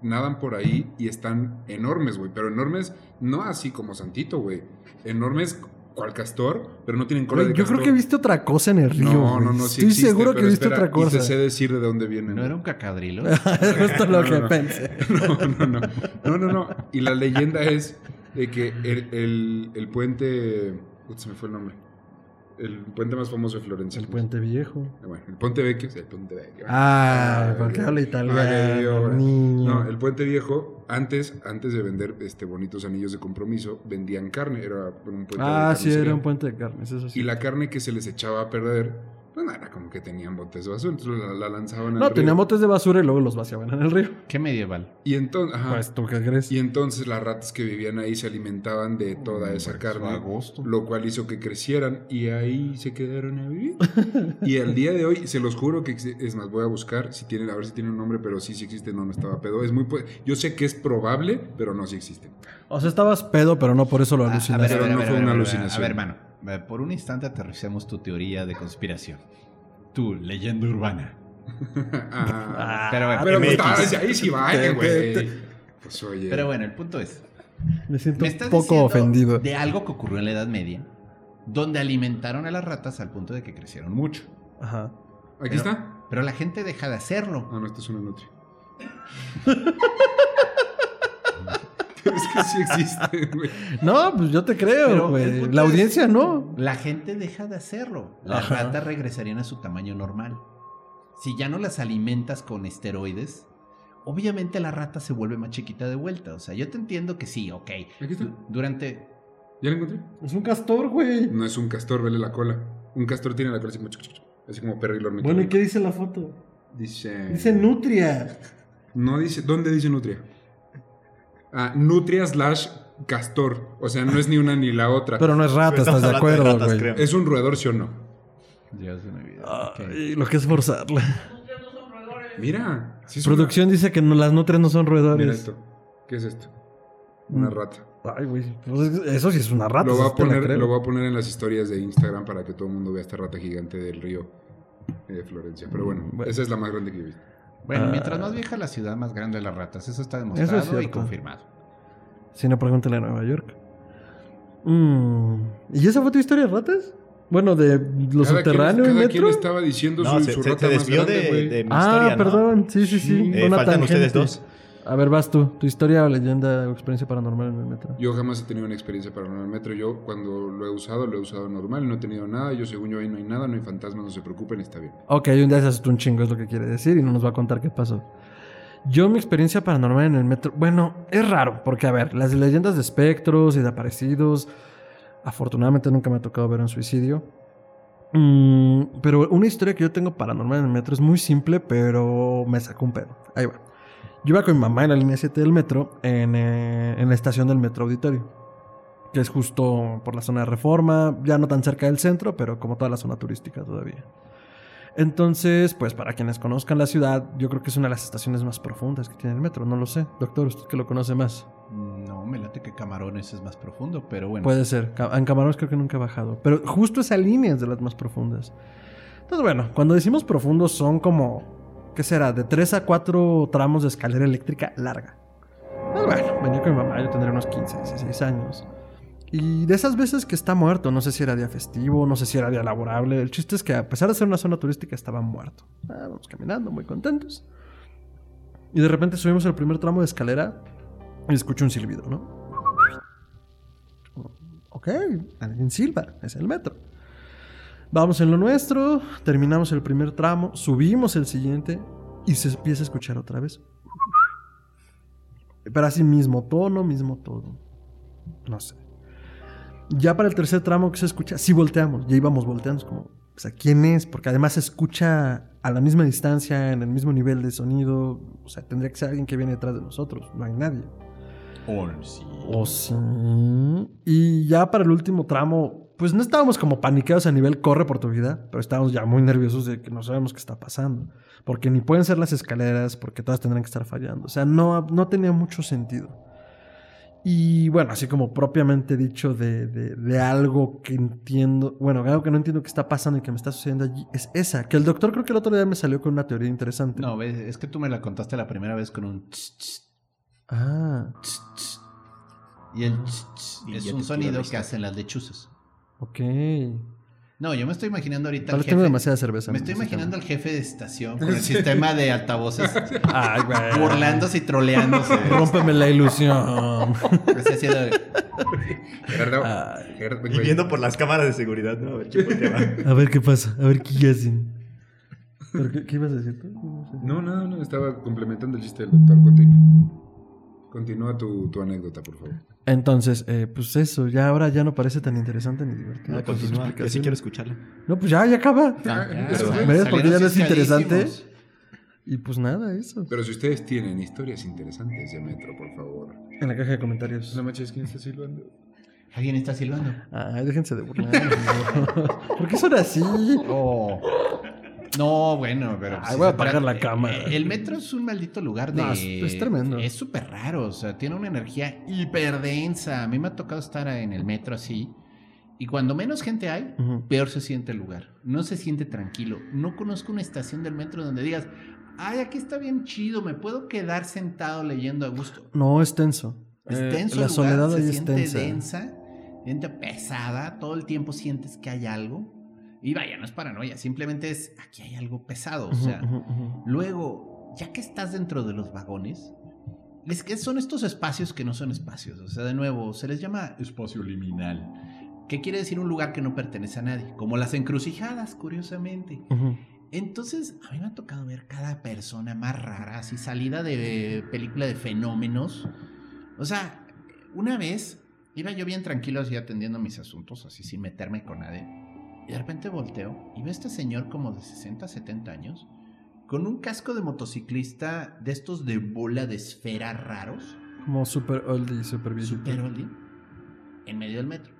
nadan por ahí y están enormes, güey. Pero enormes, no así como Santito, güey. Enormes cual castor, pero no tienen cola de yo castor. creo que viste otra cosa en el río. No, güey. no, no, sí Estoy existe, seguro que viste espera, otra cosa. Y te sé decir de dónde vienen. ¿No era un cacadrilo? Justo lo No, que no, no. pensé. No, no, no. No, no, no. Y la leyenda es de que el, el, el puente. Uy, se me fue el nombre. El puente más famoso de Florencia. El puente viejo. Ah, Bueno, el puente vecchio. el puente vecchio. Ah, Ay, porque habla italiano. No, el puente viejo, antes, antes de vender este bonitos anillos de compromiso, vendían carne. Era un puente de Ah, sí, era un puente de eso sí. Y la carne que se les echaba a perder, pues no era como que tenían botes de basura. Entonces la, la lanzaban al No, río. tenían botes de basura y luego los vaciaban en el río. ¿Qué medieval? Y entonces, ajá. Pues, ¿tú qué crees? Y entonces las ratas que vivían ahí se alimentaban de toda esa Pues, carne, agosto. lo cual hizo que crecieran y ahí se quedaron a vivir. y al día de hoy, se los juro que es más, voy a buscar si tienen, a ver si tiene un nombre, pero sí, sí existe, no, no estaba pedo. Es muy, yo sé que es probable, pero no, sí existe. O sea, estabas pedo, pero no por eso lo Ah, a ver, alucinaste. a ver, a no ver, fue a ver, una alucinación. A ver, hermano. Eh, Por un instante aterricemos tu teoría de conspiración. Tu leyenda urbana. Ah, Pero bueno, pero pues, MX. ahí sí va, Te- güey. Pues oye. Pero bueno, el punto es. Me siento Me un estás poco ofendido. de algo que ocurrió en la Edad Media, donde alimentaron a las ratas al punto de que crecieron mucho. Ajá. Aquí Pero- está. Pero la gente deja de hacerlo. Ah, no, esto es una nutria. Pero es que sí existe, güey. No, pues yo te creo, güey. La es- audiencia no. La gente deja de hacerlo. Las Ajá. ratas regresarían a su tamaño normal. Si ya no las alimentas con esteroides, obviamente la rata se vuelve más chiquita de vuelta. O sea, yo te entiendo que sí, ok. Aquí está. Du- Durante... ¿Ya la encontré? Es un castor, güey. No es un castor, vele la cola. Un castor tiene la cola así como, así como Perry Lorne. Bueno, ¿y qué dice la foto? Dice. Dice nutria. No dice. ¿Dónde dice nutria? Ah, nutria slash castor. O sea, no es ni una ni la otra. Pero no es rata, ¿estás de acuerdo, güey? creo. ¿Es un roedor, sí o no? Dios de mi vida. Lo que es forzarla. Mira. sí Producción dice que no, las nutrias no son una- Mira roedores. esto. ¿Qué es esto? Una Mm. rata. Ay, güey. pues eso sí es una rata. Lo voy, a poner, lo voy a poner en las historias de Instagram para que todo el mundo vea esta rata gigante del río eh, de Florencia. Pero bueno, Bueno. esa es la más grande que he visto. Bueno, Ah. mientras más vieja la ciudad, más grande las ratas. Eso está Eso es demostrado y confirmado. Si no, pregúntale a Nueva York. Mm, ¿Y esa fue tu historia de ratas? Bueno, de lo Cada subterráneo quien, y cada quien metro. estaba diciendo No, su, se, su se- rata se más desvió grande, de, de mi ah, historia, ¿no? perdón. Sí, sí, sí. Eh, faltan ustedes dos. A ver, vas tú. Tu historia o leyenda o experiencia paranormal en el metro. Yo jamás he tenido una experiencia paranormal en el metro. Yo cuando lo he usado, lo he usado normal, no he tenido nada. Yo según yo ahí no hay nada, no hay fantasmas, no se preocupen, está bien. Ok, un día se asustó un chingo, es lo que quiere decir, y no nos va a contar qué pasó. Yo, mi experiencia paranormal en el metro, bueno, es raro, porque a ver, las leyendas de espectros y de aparecidos, afortunadamente nunca me ha tocado ver un suicidio. Mm, pero una historia que yo tengo paranormal en el metro es muy simple, pero me sacó un pedo. Ahí va. Yo iba con mi mamá en la línea 7 del metro, en, eh, en la estación del metro auditorio, que es justo por la zona de reforma, ya no tan cerca del centro, pero como toda la zona turística todavía. Entonces, pues para quienes conozcan la ciudad, yo creo que es una de las estaciones más profundas que tiene el metro, no lo sé. Doctor, usted que lo conoce más. No, me late que Camarones es más profundo, pero bueno. Puede ser. En Camarones creo que nunca he bajado. Pero justo esa línea es de las más profundas. Entonces, bueno, cuando decimos profundos son como, ¿qué será? De 3 a 4 tramos de escalera eléctrica larga. Pues bueno, venía con mi mamá, yo tendría unos 15, 16 años. Y de esas veces que está muerto, no sé si era día festivo, no sé si era día laborable. El chiste es que a pesar de ser una zona turística, estaba muerto. Vamos caminando, muy contentos. Y de repente subimos el primer tramo de escalera y escucho un silbido, ¿no? Ok, alguien silba, es el metro. Vamos en lo nuestro, terminamos el primer tramo, subimos el siguiente y se empieza a escuchar otra vez. Pero así mismo tono, mismo todo. No sé. Ya para el tercer tramo que se escucha, sí volteamos, ya íbamos volteando, como, o sea, ¿quién es? Porque además se escucha a la misma distancia, en el mismo nivel de sonido, o sea, tendría que ser alguien que viene detrás de nosotros, no hay nadie. Oh, sí. ¿O sí? Y ya para el último tramo, pues no estábamos como paniqueados a nivel corre por tu vida, pero estábamos ya muy nerviosos de que no sabemos qué está pasando. Porque ni pueden ser las escaleras, porque todas tendrán que estar fallando. O sea, no, no tenía mucho sentido. Y bueno, así como propiamente dicho de, de- de algo que entiendo, bueno, algo que no entiendo que está pasando y que me está sucediendo allí, es esa. Que el doctor creo que el otro día me salió con una teoría interesante. No, es que tú me la contaste la primera vez con un tss, tss, Ah, tss, tss. Y el tss, tss Y es un sonido que hacen las lechuzas. Ok. No, yo me estoy imaginando ahorita Tal al tengo jefe. demasiada cerveza. Me estoy imaginando al jefe de estación con el sistema de altavoces Ay, güey. burlándose y troleándose. Rómpeme la ilusión. Así haciendo- Gerardo, Ay. Gerardo, Y güey. viendo por las cámaras de seguridad, ¿no? A ver volteaba. A ver qué pasa, a ver qué hacen. ¿Pero qué, qué ibas a decir tú? ¿Qué? No, no, no, estaba complementando el chiste del doctor. Continúa, Continúa tu, tu anécdota, por favor. Entonces, eh, pues eso, ya ahora ya no parece tan interesante ni divertido. No, continúa, yo sí quiero escucharla. No, pues ya, ya acaba. Ah, ya, Eso fue. ¿Ves? Porque ya no es interesante. Y pues nada, eso. Pero si ustedes tienen historias interesantes de Metro, por favor. En la caja de comentarios. No manches, ¿quién está silbando? Alguien está silbando. Ay, déjense de burlar. ¿Por qué son así? Oh. No, bueno, pero. Ay, si voy a apagar la cámara. eh, El metro es un maldito lugar de. No, es- es tremendo. Es súper raro, o sea, tiene una energía hiper densa. A mí me ha tocado estar en el metro así. Y cuando menos gente hay, peor se siente el lugar. No se siente tranquilo. No conozco una estación del metro donde digas, ay, aquí está bien chido, me puedo quedar sentado leyendo a gusto. No, es tenso. Es Eh, la lugar, soledad se ahí es siente tensa. densa, siente pesada, todo el tiempo sientes que hay algo. Y vaya, no es paranoia, simplemente es, aquí hay algo pesado. O sea, luego, ya que estás dentro de los vagones, es que son estos espacios que no son espacios. O sea, de nuevo, se les llama espacio liminal. ¿Qué quiere decir un lugar que no pertenece a nadie? Como las encrucijadas, curiosamente. Entonces, a mí me ha tocado ver cada persona más rara, así salida de película de fenómenos. O sea, una vez iba yo bien tranquilo así atendiendo mis asuntos, así sin meterme con nadie. Y de repente volteo y veo a este señor como de 60, 70 años, con un casco de motociclista de estos de bola de esfera raros, Como super oldie, super viejito. super oldie, en medio del metro,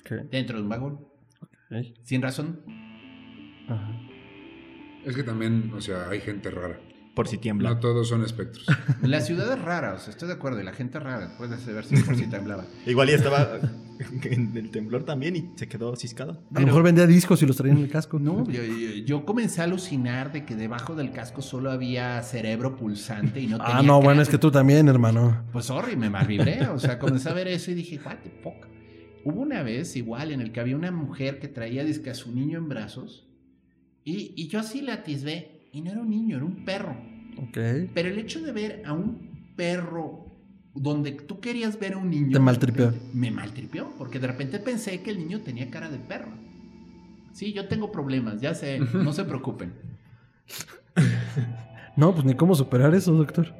Ok, dentro de un vagón, ok. sin razón. Ajá. Es que también, o sea, hay gente rara. Por si tiembla. No todos son espectros. La ciudad es rara, o sea, estoy de acuerdo, y la gente es rara, puede ver si por si temblaba. Igual ya estaba en el temblor también y se quedó ciscado. A lo mejor vendía discos y los traía en el casco. No, yo, yo- yo comencé a alucinar de que debajo del casco solo había cerebro pulsante y no tenía Ah, no, bueno, es que tú también, hermano. Pues sorry, me malvibré. O sea, comencé a ver eso y dije, what the fuck. Hubo una vez igual en el que había una mujer que traía disque a su niño en brazos y, y yo así la atisbé y no era un niño, era un perro. Ok. Pero el hecho de ver a un perro donde tú querías ver a un niño. Te maltripeó. Me maltripeó, porque de repente pensé que el niño tenía cara de perro. Sí, yo tengo problemas, ya sé, no se preocupen. No, pues ni cómo superar eso, doctor.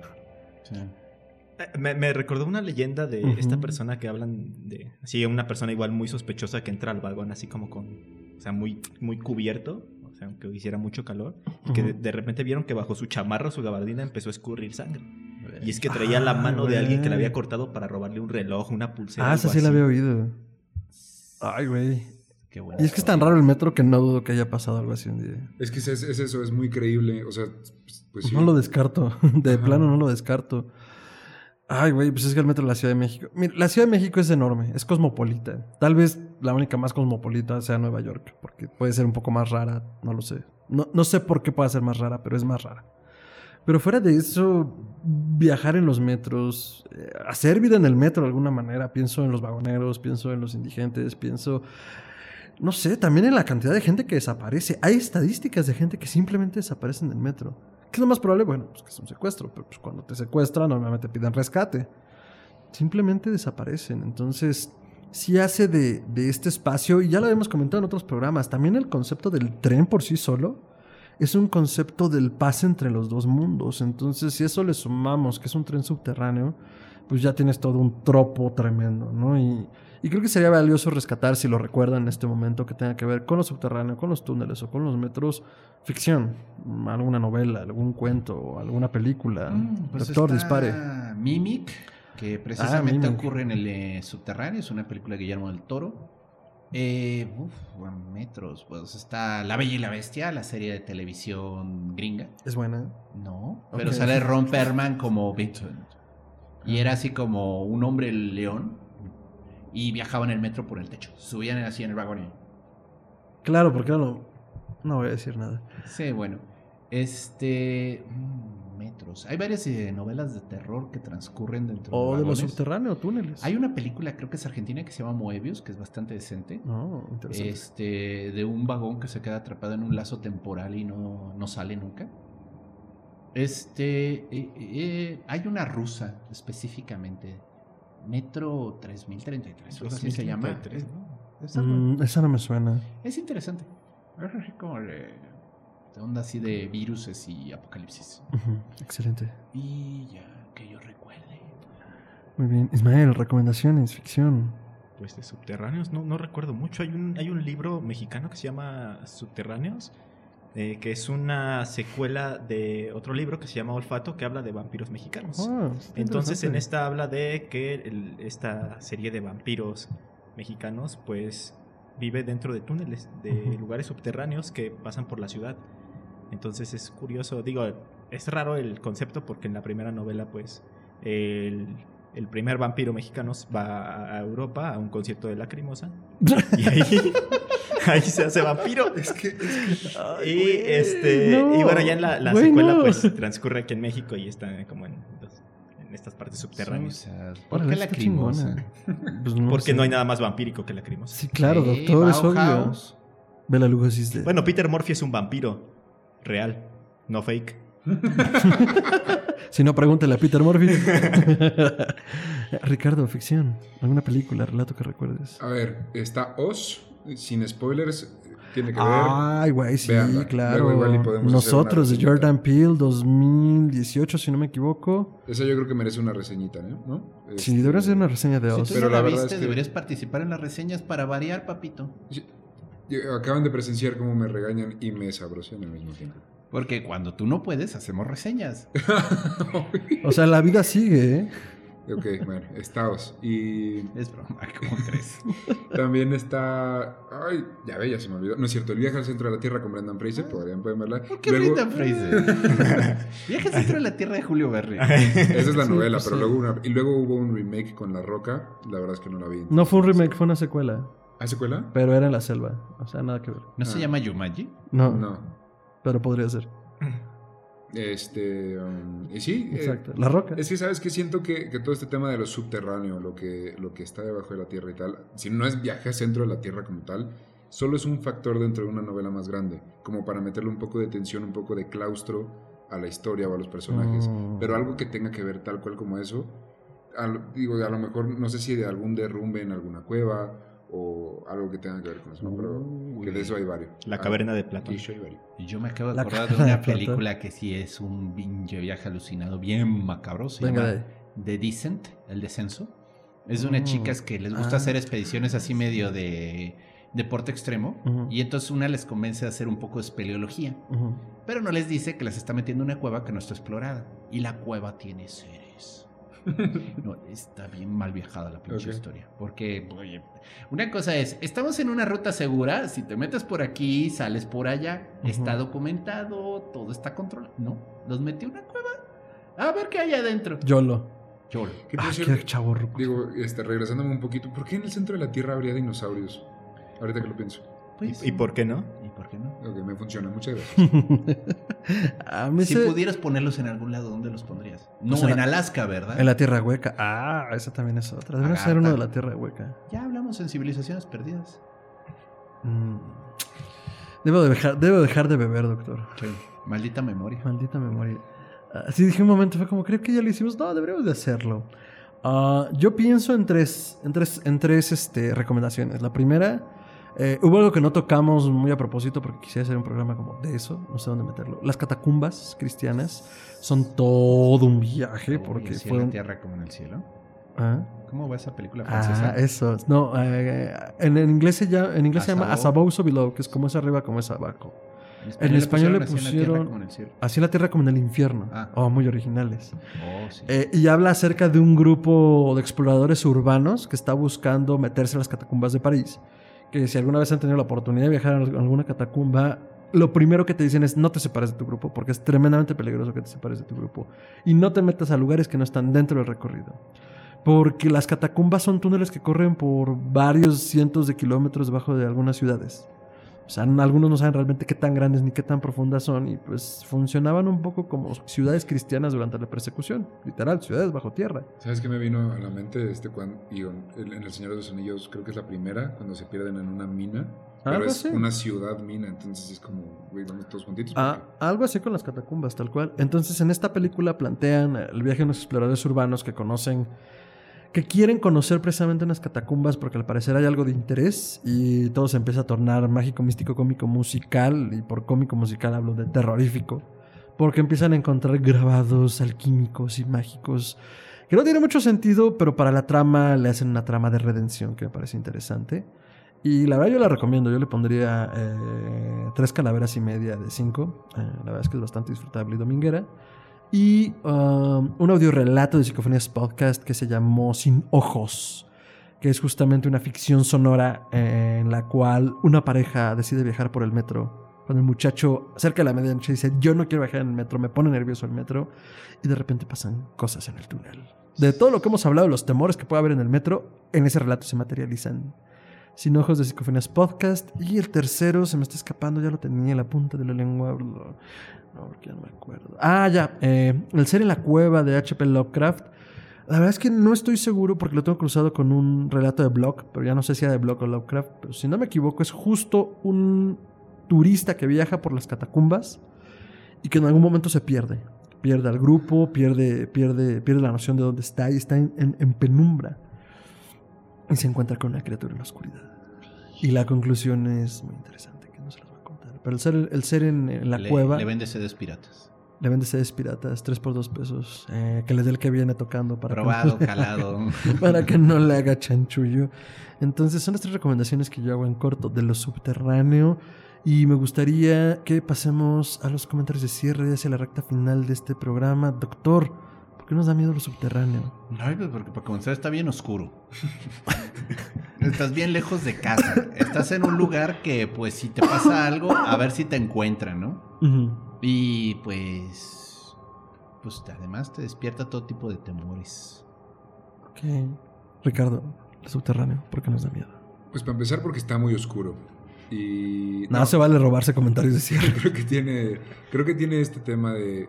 Eh, Me, me recordó una leyenda de esta persona que hablan de. Así, una persona igual muy sospechosa que entra al vagón así como con. O sea, muy, muy cubierto. O sea, aunque hiciera mucho calor. Y que de, de repente vieron que bajo su chamarra su gabardina empezó a escurrir sangre. Y es que traía la Ah, mano de alguien que le güey. había cortado para robarle un reloj, una pulsera. Ah, esa sí la había oído. Ay, güey. Qué bueno. Y es que es tan raro el metro que no dudo que haya pasado algo así un día. Es que es, es eso, es muy creíble. O sea, pues sí. No lo descarto. De Ajá. plano no lo descarto. Ay, güey, pues es que el metro de la Ciudad de México. Mira, la Ciudad de México es enorme, es cosmopolita. Tal vez la única más cosmopolita sea Nueva York, porque puede ser un poco más rara, no lo sé. No, no sé por qué pueda ser más rara, pero es más rara. Pero fuera de eso, viajar en los metros, eh, hacer vida en el metro de alguna manera, pienso en los vagoneros, pienso en los indigentes, pienso, no sé, también en la cantidad de gente que desaparece. Hay estadísticas de gente que simplemente desaparece en el metro. ¿Qué es lo más probable? Bueno, pues que es un secuestro, pero pues cuando te secuestran normalmente piden rescate. Simplemente desaparecen. Entonces, sí hace de, de este espacio, y ya lo habíamos comentado en otros programas, también el concepto del tren por sí solo es un concepto del pase entre los dos mundos. Entonces, si eso le sumamos que es un tren subterráneo, pues ya tienes todo un tropo tremendo, ¿no? Y, y creo que sería valioso rescatar, si lo recuerdan en este momento, que tenga que ver con lo subterráneo, con los túneles o con los metros, ficción, alguna novela, algún cuento, alguna película. Mm, pues Doctor, dispare. Mimic, que precisamente Mimic. ocurre en el eh, subterráneo, es una película de Guillermo del Toro. Eh, uf, metros, pues está La Bella y la Bestia, la serie de televisión gringa. Es buena. No, pero sale Ron Perlman como Vincent. Y era así como un hombre león y viajaba en el metro por el techo. Subían así en el vagón. Claro, porque no, no voy a decir nada. Sí, bueno. Este. Metros. Hay varias eh, novelas de terror que transcurren dentro O de lo vagones. subterráneo, túneles. Hay una película, creo que es argentina, que se llama Moebius, que es bastante decente. No, interesante. Este, de un vagón que se queda atrapado en un lazo temporal y no, no sale nunca. Este, eh, eh, hay una rusa específicamente, Metro 3033, algo así se llama. 2033, Es, ¿no? es algo- Mm, esa no me suena. es interesante. Como de, de onda así de viruses y apocalipsis. Excelente. Y ya, que yo recuerde. Muy bien. Ismael, recomendaciones, ficción. Pues de subterráneos, no, no recuerdo mucho. Hay un, hay un libro mexicano que se llama Subterráneos, eh, que es una secuela de otro libro que se llama Olfato, que habla de vampiros mexicanos. Ah, Entonces en esta habla de que el- esta serie de vampiros mexicanos pues vive dentro de túneles, de lugares subterráneos que pasan por la ciudad. Entonces es curioso, digo, es raro el concepto porque en la primera novela pues el, el primer vampiro mexicano va a Europa a un concierto de Lacrimosa y ahí, ahí se hace vampiro. Es que, es que Ay, Y güey, este no. y bueno, ya en la, la Güey, secuela no. pues transcurre aquí en México y está como en, estas partes subterráneas. ¿Por Órale, qué está lacrimosa? Pues no Porque sé. no hay nada más vampírico que Lacrimosa. Sí, claro, Sí, doctor, es obvio. Bueno, Peter Murphy es un vampiro real, no fake. Si no, pregúntale a Peter Murphy. Ricardo, ficción. ¿Alguna película, relato que recuerdes? A ver, está Oz, sin spoilers, tiene que ver. Ay, güey, sí, claro. Luego Nosotros, de Jordan Peele, 2018, si no me equivoco. Esa yo creo que merece una reseñita, ¿no? ¿No? Sí, Este, debería ser una reseña de Si Oz. tú Pero no la viste, es que- deberías participar en las reseñas para variar, papito. sí, Acaban de presenciar cómo me regañan y me sabrosean al mismo tiempo. Porque cuando tú no puedes, hacemos reseñas. O sea, la vida sigue, ¿eh? Ok, bueno, Estados. Y Es broma, ¿cómo crees? también está. Ay, ya ve, ya se me olvidó. No es cierto, el viaje al centro de la Tierra con Brendan Fraser. Podrían pueden verla. ¿Por qué Luego- Brendan Fraser? Viaje al centro de la tierra de Julio Verne. Esa es la Sí, novela, pues pero sí. luego una. Y luego hubo un remake con La Roca. La verdad es que no la vi. No fue un remake, fue una secuela. ¿Ah, secuela? Pero era en la selva. O sea, nada que ver. ¿No se Ah. llama Yumaji? No, No. pero podría ser. Este. um, y sí. eh, Exacto. La roca. Es que sabes que siento que, que todo este tema de lo subterráneo, lo que, lo que está debajo de la Tierra y tal, si no es viaje al centro de la Tierra como tal, solo es un factor dentro de una novela más grande, como para meterle un poco de tensión, un poco de claustro a la historia o a los personajes. Mm. Pero algo que tenga que ver tal cual como eso, al- digo, a lo mejor no sé si de algún derrumbe en alguna cueva o algo que tenga que ver con eso, ¿no? pero Uy. que de eso hay varios. La Ah, caverna de Platón. y hay varios. Y yo me acabo de La acordar de de una película que sí es un pinche viaje alucinado, bien macabro. Se Venga llama de. The Descent, El Descenso. Es de unas Mm. chicas que les gusta Ah. hacer expediciones así medio de deporte extremo. Y entonces una les convence a hacer un poco de espeleología. Pero no les dice que las está metiendo en una cueva que no está explorada. Y la cueva tiene seres. No, está bien mal viajada la pinche historia. Porque, oye, una cosa es, estamos en una ruta segura, si te metes por aquí, sales por allá, está documentado, todo está controlado. No, los metí en una cueva. A ver qué hay adentro. Yolo. Que por Ah, qué chavorruco. Digo, este, regresándome un poquito, ¿por qué en el centro de la Tierra habría dinosaurios? Ahorita que lo pienso. Pues, ¿Y, y por qué no? ¿Y por qué no? Ok, me funciona, muchas gracias. A mí Si se- pudieras ponerlos en algún lado, ¿dónde los pondrías? No, Pues en en la- Alaska, ¿verdad? En la Tierra Hueca. Ah, esa también es otra. Debe ser uno de la Tierra Hueca. Ya hablamos en civilizaciones perdidas. Mm. Debo, de dejar, debo dejar de beber, doctor. Maldita memoria. Maldita memoria. Así dije un momento, fue como, creo que ya lo hicimos. No, deberíamos de hacerlo. Ah, yo pienso en tres, en tres, en tres este, recomendaciones. La primera, eh, hubo algo que no tocamos muy a propósito porque quisiera hacer un programa como de eso, no sé dónde meterlo. Las catacumbas cristianas son todo un viaje porque así en fueron... la tierra como en el cielo. ¿Ah? ¿Cómo va esa película francesa? Ah, eso. No, eh, en, en inglés se llama, en inglés se llama As As above, so below, que es como es arriba, como es abajo. En español le así en pusieron- como en. Así la tierra como en el infierno. Ah. Oh, muy originales. Oh, sí. Eh, y habla acerca de un grupo de exploradores urbanos que está buscando meterse a las catacumbas de París. Que si alguna vez han tenido la oportunidad de viajar a alguna catacumba, lo primero que te dicen es no te separes de tu grupo, porque es tremendamente peligroso que te separes de tu grupo. Y no te metas a lugares que no están dentro del recorrido. Porque las catacumbas son túneles que corren por varios cientos de kilómetros debajo de algunas ciudades. O sea, algunos no saben realmente qué tan grandes ni qué tan profundas son y pues funcionaban un poco como ciudades cristianas durante la persecución, literal, ciudades bajo tierra. ¿Sabes qué me vino a la mente? Este, cuando, digo, en El Señor de los Anillos, creo que es la primera, cuando se pierden en una mina. Pero Algo es así. una ciudad mina, entonces es como, güey, vamos todos juntitos. Ah, algo así con las catacumbas, tal cual. Entonces, en esta película plantean el viaje de unos exploradores urbanos que conocen, que quieren conocer precisamente unas catacumbas porque al parecer hay algo de interés y todo se empieza a tornar mágico, místico, cómico, musical. Y por cómico musical hablo de terrorífico. Porque empiezan a encontrar grabados alquímicos y mágicos que no tiene mucho sentido, pero para la trama le hacen una trama de redención que me parece interesante. Y la verdad yo la recomiendo, yo le pondría eh, tres calaveras y media de cinco. Eh, la verdad es que es bastante disfrutable y dominguera. Y um, un audiorelato de Psicofonías Podcast que se llamó Sin Ojos, que es justamente una ficción sonora en la cual una pareja decide viajar por el metro. Cuando el muchacho cerca de la medianoche dice, yo no quiero viajar en el metro, me pone nervioso el metro, y de repente pasan cosas en el túnel. De todo lo que hemos hablado, los temores que puede haber en el metro, en ese relato se materializan. Sin ojos de Psicofonías Podcast. Y el tercero se me está escapando, ya lo tenía en la punta de la lengua. No, porque ya no me acuerdo. Ah, ya. eh, el ser en la cueva de H.P. Lovecraft. La verdad es que no estoy seguro porque lo tengo cruzado con un relato de Block, pero ya no sé si era de Block o Lovecraft. Pero si no me equivoco, es justo un turista que viaja por las catacumbas y que en algún momento se pierde. Pierde al grupo, pierde, pierde, pierde la noción de dónde está y está en penumbra. Y se encuentra con una criatura en la oscuridad. Y la conclusión es muy interesante, que no se las voy a contar. Pero el ser, el ser en, en la le, cueva Le vende sedes piratas. le vende sedes piratas, 3 por 2 pesos. eh, que le dé el que viene tocando para que- Probado, calado. para que no le haga chanchullo. Entonces son las tres recomendaciones que yo hago en corto de lo subterráneo. Y me gustaría que pasemos a los comentarios de cierre hacia la recta final de este programa. Doctor, ¿por ¿Por qué nos da miedo lo subterráneo? Ay, pues porque para comenzar está bien oscuro. Estás bien lejos de casa. Estás en un lugar que, pues, si te pasa algo, a ver si te encuentran, ¿no? Y pues. Pues además te despierta todo tipo de temores. Ok. Ricardo, lo subterráneo, ¿por qué nos da miedo? Pues para empezar porque está muy oscuro. Y... Nada se vale robarse comentarios de cierre. creo que tiene creo que tiene este tema de,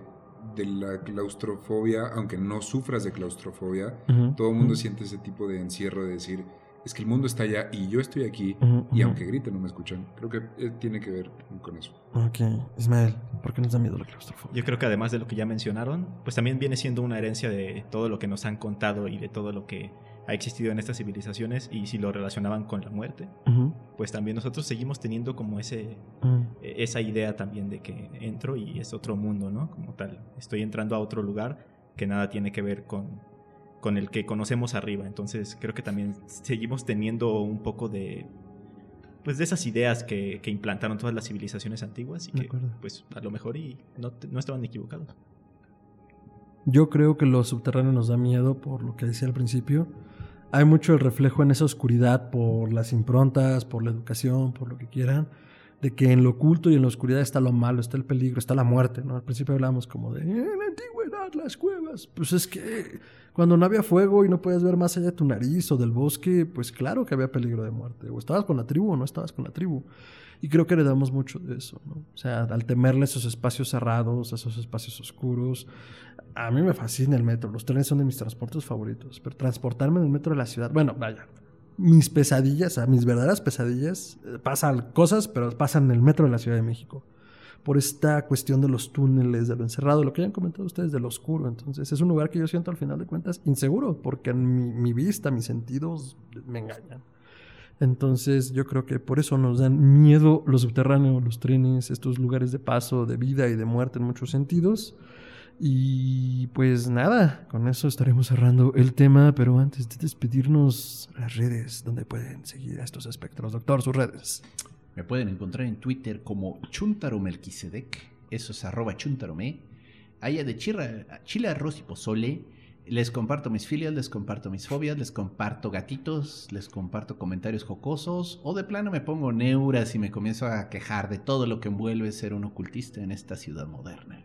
de la claustrofobia aunque no sufras de claustrofobia todo el mundo siente ese tipo de encierro de decir es que el mundo está allá y yo estoy aquí y aunque griten no me escuchan creo que eh, tiene que ver con eso Ok. Ismael, ¿por qué nos da miedo la claustrofobia? Yo creo que además de lo que ya mencionaron, pues también viene siendo una herencia de todo lo que nos han contado y de todo lo que ha existido en estas civilizaciones y si lo relacionaban con la muerte, pues también nosotros seguimos teniendo como ese ujú. eh, esa idea también de que entro y es otro mundo, ¿no? Como tal, estoy entrando a otro lugar que nada tiene que ver con, con el que conocemos arriba. Entonces creo que también seguimos teniendo un poco de pues de esas ideas que, que implantaron todas las civilizaciones antiguas y que pues a lo mejor y no, no estaban equivocados. Yo creo que lo subterráneo nos da miedo por lo que decía al principio. Hay mucho el reflejo en esa oscuridad por las improntas, por la educación, por lo que quieran, de que en lo oculto y en la oscuridad está lo malo, está el peligro, está la muerte, ¿no? Al principio hablábamos como de, "Eh, en la antigüedad, las cuevas. Pues es que cuando no había fuego y no podías ver más allá de tu nariz o del bosque, pues claro que había peligro de muerte. O estabas con la tribu o no estabas con la tribu. Y creo que heredamos mucho de eso. O sea, al temerle esos espacios cerrados, esos espacios oscuros. A mí me fascina el metro. Los trenes son de mis transportes favoritos. Pero transportarme en el metro de la ciudad, bueno, vaya. Mis pesadillas, sea, mis verdaderas pesadillas, eh, pasan cosas, pero pasan en el metro de la Ciudad de México. Por esta cuestión de los túneles, de lo encerrado, lo que ya han comentado ustedes, de lo oscuro. Entonces, es un lugar que yo siento al final de cuentas inseguro, porque mi, mi vista, mis sentidos me engañan. Entonces yo creo que por eso nos dan miedo los subterráneos, los trenes, estos lugares de paso, de vida y de muerte en muchos sentidos. Y pues nada, con eso estaremos cerrando el tema, pero antes de despedirnos, las redes donde pueden seguir a estos espectros. Doctor, sus redes. Me pueden encontrar en Twitter como Chuntaromelquisedec, eso es arroba chuntarome. Allá de chirra- chile, arroz y pozole. Les comparto mis filias, les comparto mis fobias, les comparto gatitos, les comparto comentarios jocosos o de plano me pongo neuras y me comienzo a quejar de todo lo que envuelve ser un ocultista en esta ciudad moderna.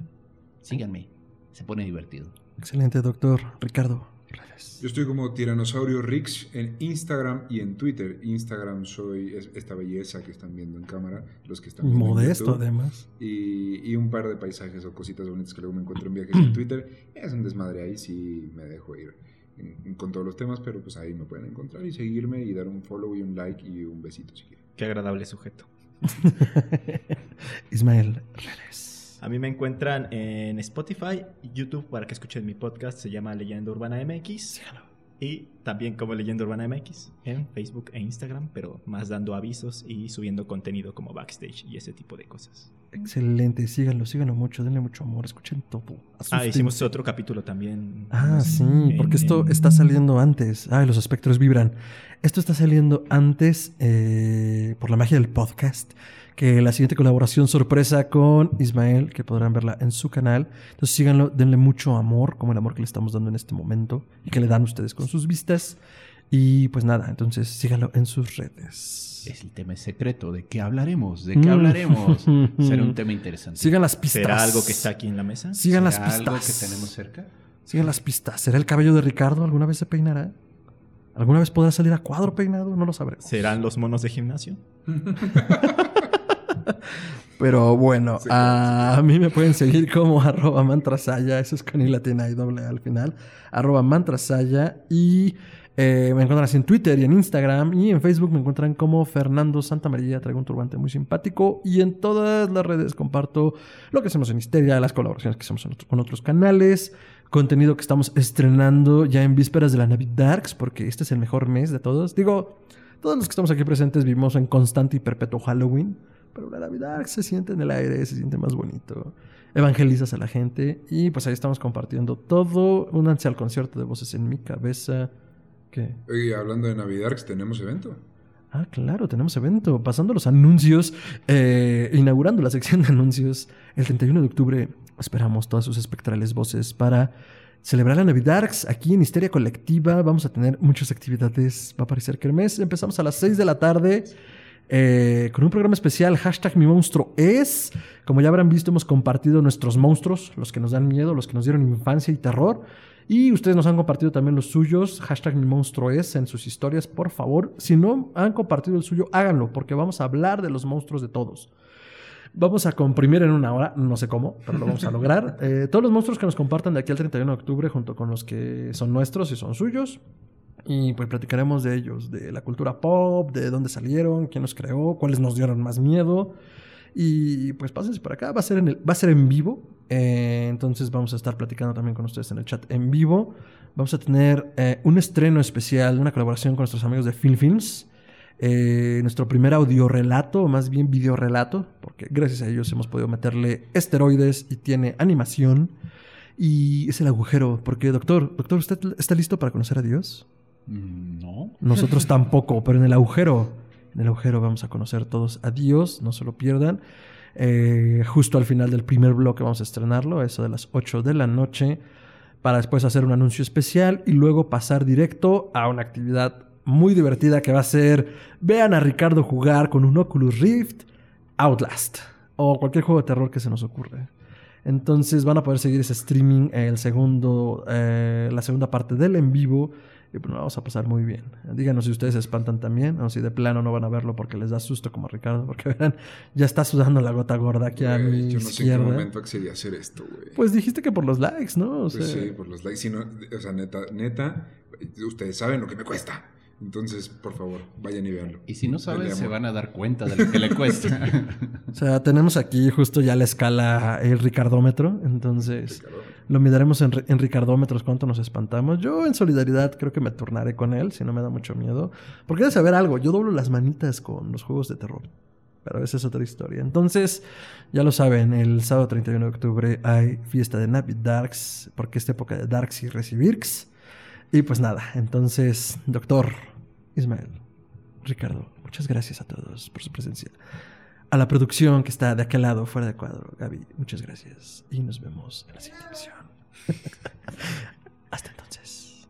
Síganme, se pone divertido. Excelente, doctor. Ricardo, redes. yo estoy como tiranosaurio Rix en Instagram y en Twitter Instagram soy es- esta belleza que están viendo en cámara los que están viendo en Modesto, YouTube. además. y, y un par de paisajes o cositas bonitas que luego me encuentro en viajes en Twitter. Es un desmadre ahí, sí me dejo ir en- en- con todos los temas, pero pues ahí me pueden encontrar y seguirme y dar un follow y un like y un besito si quieren. Qué agradable sujeto. Ismael, redes. A mí me encuentran en Spotify, YouTube para que escuchen mi podcast, se llama Leyenda Urbana MX. Y también como Leyenda Urbana MX en Facebook e Instagram, pero más dando avisos y subiendo contenido como backstage y ese tipo de cosas. Excelente, síganlo, síganlo mucho, denle mucho amor, escuchen todo. Ah, Asústense. hicimos otro capítulo también. Ah, sí, en- porque esto en- está saliendo antes. Ay, los espectros vibran. Esto está saliendo antes eh, por la magia del podcast que la siguiente colaboración sorpresa con Ismael, que podrán verla en su canal. Entonces síganlo, denle mucho amor, como el amor que le estamos dando en este momento y que le dan ustedes con sus vistas. Y pues nada, entonces síganlo en sus redes. Es el tema secreto, ¿de qué hablaremos? ¿De qué Mm. hablaremos? Será un tema interesante. Sigan las pistas. ¿Será algo que está aquí en la mesa? Sigan las ¿Será pistas. algo que tenemos cerca? Sigan las pistas. ¿Será el cabello de Ricardo? ¿Alguna vez se peinará? ¿Alguna vez podrá salir a cuadro peinado? No lo sabremos. ¿Serán los monos de gimnasio? Pero bueno, Sí, a mí me pueden seguir como arroba mantrasaya, eso es con i latina y doble al final, arroba mantrasaya y eh, me encuentran así en Twitter y en Instagram y en Facebook me encuentran como Fernando Santamaría, traigo un turbante muy simpático y en todas las redes comparto lo que hacemos en Histeria, las colaboraciones que hacemos otro- con otros canales, contenido que estamos estrenando ya en vísperas de la Navidarks, porque este es el mejor mes de todos. Digo, todos los que estamos aquí presentes vivimos en constante y perpetuo Halloween. Pero la Navidad se siente en el aire, se siente más bonito. Evangelizas a la gente y pues ahí estamos compartiendo todo. Únanse al concierto de voces en mi cabeza. ¿Qué? Hablando de Navidad, tenemos evento. Ah, claro, tenemos evento. Pasando los anuncios, eh, inaugurando la sección de anuncios, el 31 de octubre esperamos todas sus espectrales voces para celebrar la Navidarks aquí en Histeria Colectiva. Vamos a tener muchas actividades. Va a aparecer Kermés. Empezamos a las 6 de la tarde. Eh, con un programa especial, hashtag mi monstruo es. Como ya habrán visto, hemos compartido nuestros monstruos, los que nos dan miedo, los que nos dieron infancia y terror. Y ustedes nos han compartido también los suyos, hashtag mi monstruo es en sus historias, por favor. Si no han compartido el suyo, háganlo, porque vamos a hablar de los monstruos de todos. Vamos a comprimir en una hora, no sé cómo, pero lo vamos a lograr. Eh, todos los monstruos que nos compartan de aquí al 31 de octubre, junto con los que son nuestros y son suyos. Y pues platicaremos de ellos, de la cultura pop, de dónde salieron, quién los creó, cuáles nos dieron más miedo. Y pues pásense por acá, va a ser en, va a ser en vivo. eh, entonces vamos a estar platicando también con ustedes en el chat en vivo. Vamos a tener eh, un estreno especial, una colaboración con nuestros amigos de Film Films. Eh, nuestro primer audiorelato, o más bien videorelato, porque gracias a ellos hemos podido meterle esteroides y tiene animación. Y es el agujero, porque doctor, doctor, ¿usted está listo para conocer a Dios? Mm, No. Nosotros tampoco, pero en el agujero, en el agujero vamos a conocer todos a Dios, no se lo pierdan. Eh, justo al final del primer bloque vamos a estrenarlo, eso de las 8 de la noche, para después hacer un anuncio especial y luego pasar directo a una actividad muy divertida que va a ser, vean a Ricardo jugar con un Oculus Rift, Outlast o cualquier juego de terror que se nos ocurra. Entonces van a poder seguir ese streaming, el segundo, eh, la segunda parte del en vivo. Y pues nos vamos a pasar muy bien. Díganos si ustedes se espantan también o si de plano no van a verlo porque les da susto como a Ricardo. Porque verán, ya está sudando la gota gorda aquí a Güey, mi yo no sé en qué momento accedí a hacer esto, güey. Pues dijiste que por los likes, ¿no? O Pues sea, sí, por los likes. Si no, o sea, neta, neta, ustedes saben lo que me cuesta. Entonces, por favor, vayan y véanlo. Y si no saben, se van a dar cuenta de lo que le cuesta. o sea, tenemos aquí justo ya la escala, el ricardómetro. Entonces, Ricardo. Lo ri- en ricardómetros cuánto nos espantamos. Yo en solidaridad creo que me turnaré con él, si no me da mucho miedo. Porque debe saber algo, yo doblo las manitas con los juegos de terror. Pero esa es otra historia. Entonces, ya lo saben, el sábado 31 de octubre hay fiesta de Navi Darks, porque es época de Darks y Recibirks. Y pues nada, entonces, doctor Ismael, Ricardo, muchas gracias a todos por su presencia a la producción que está de aquel lado, fuera de cuadro. Gaby, muchas gracias y nos vemos en la siguiente emisión. Hasta entonces.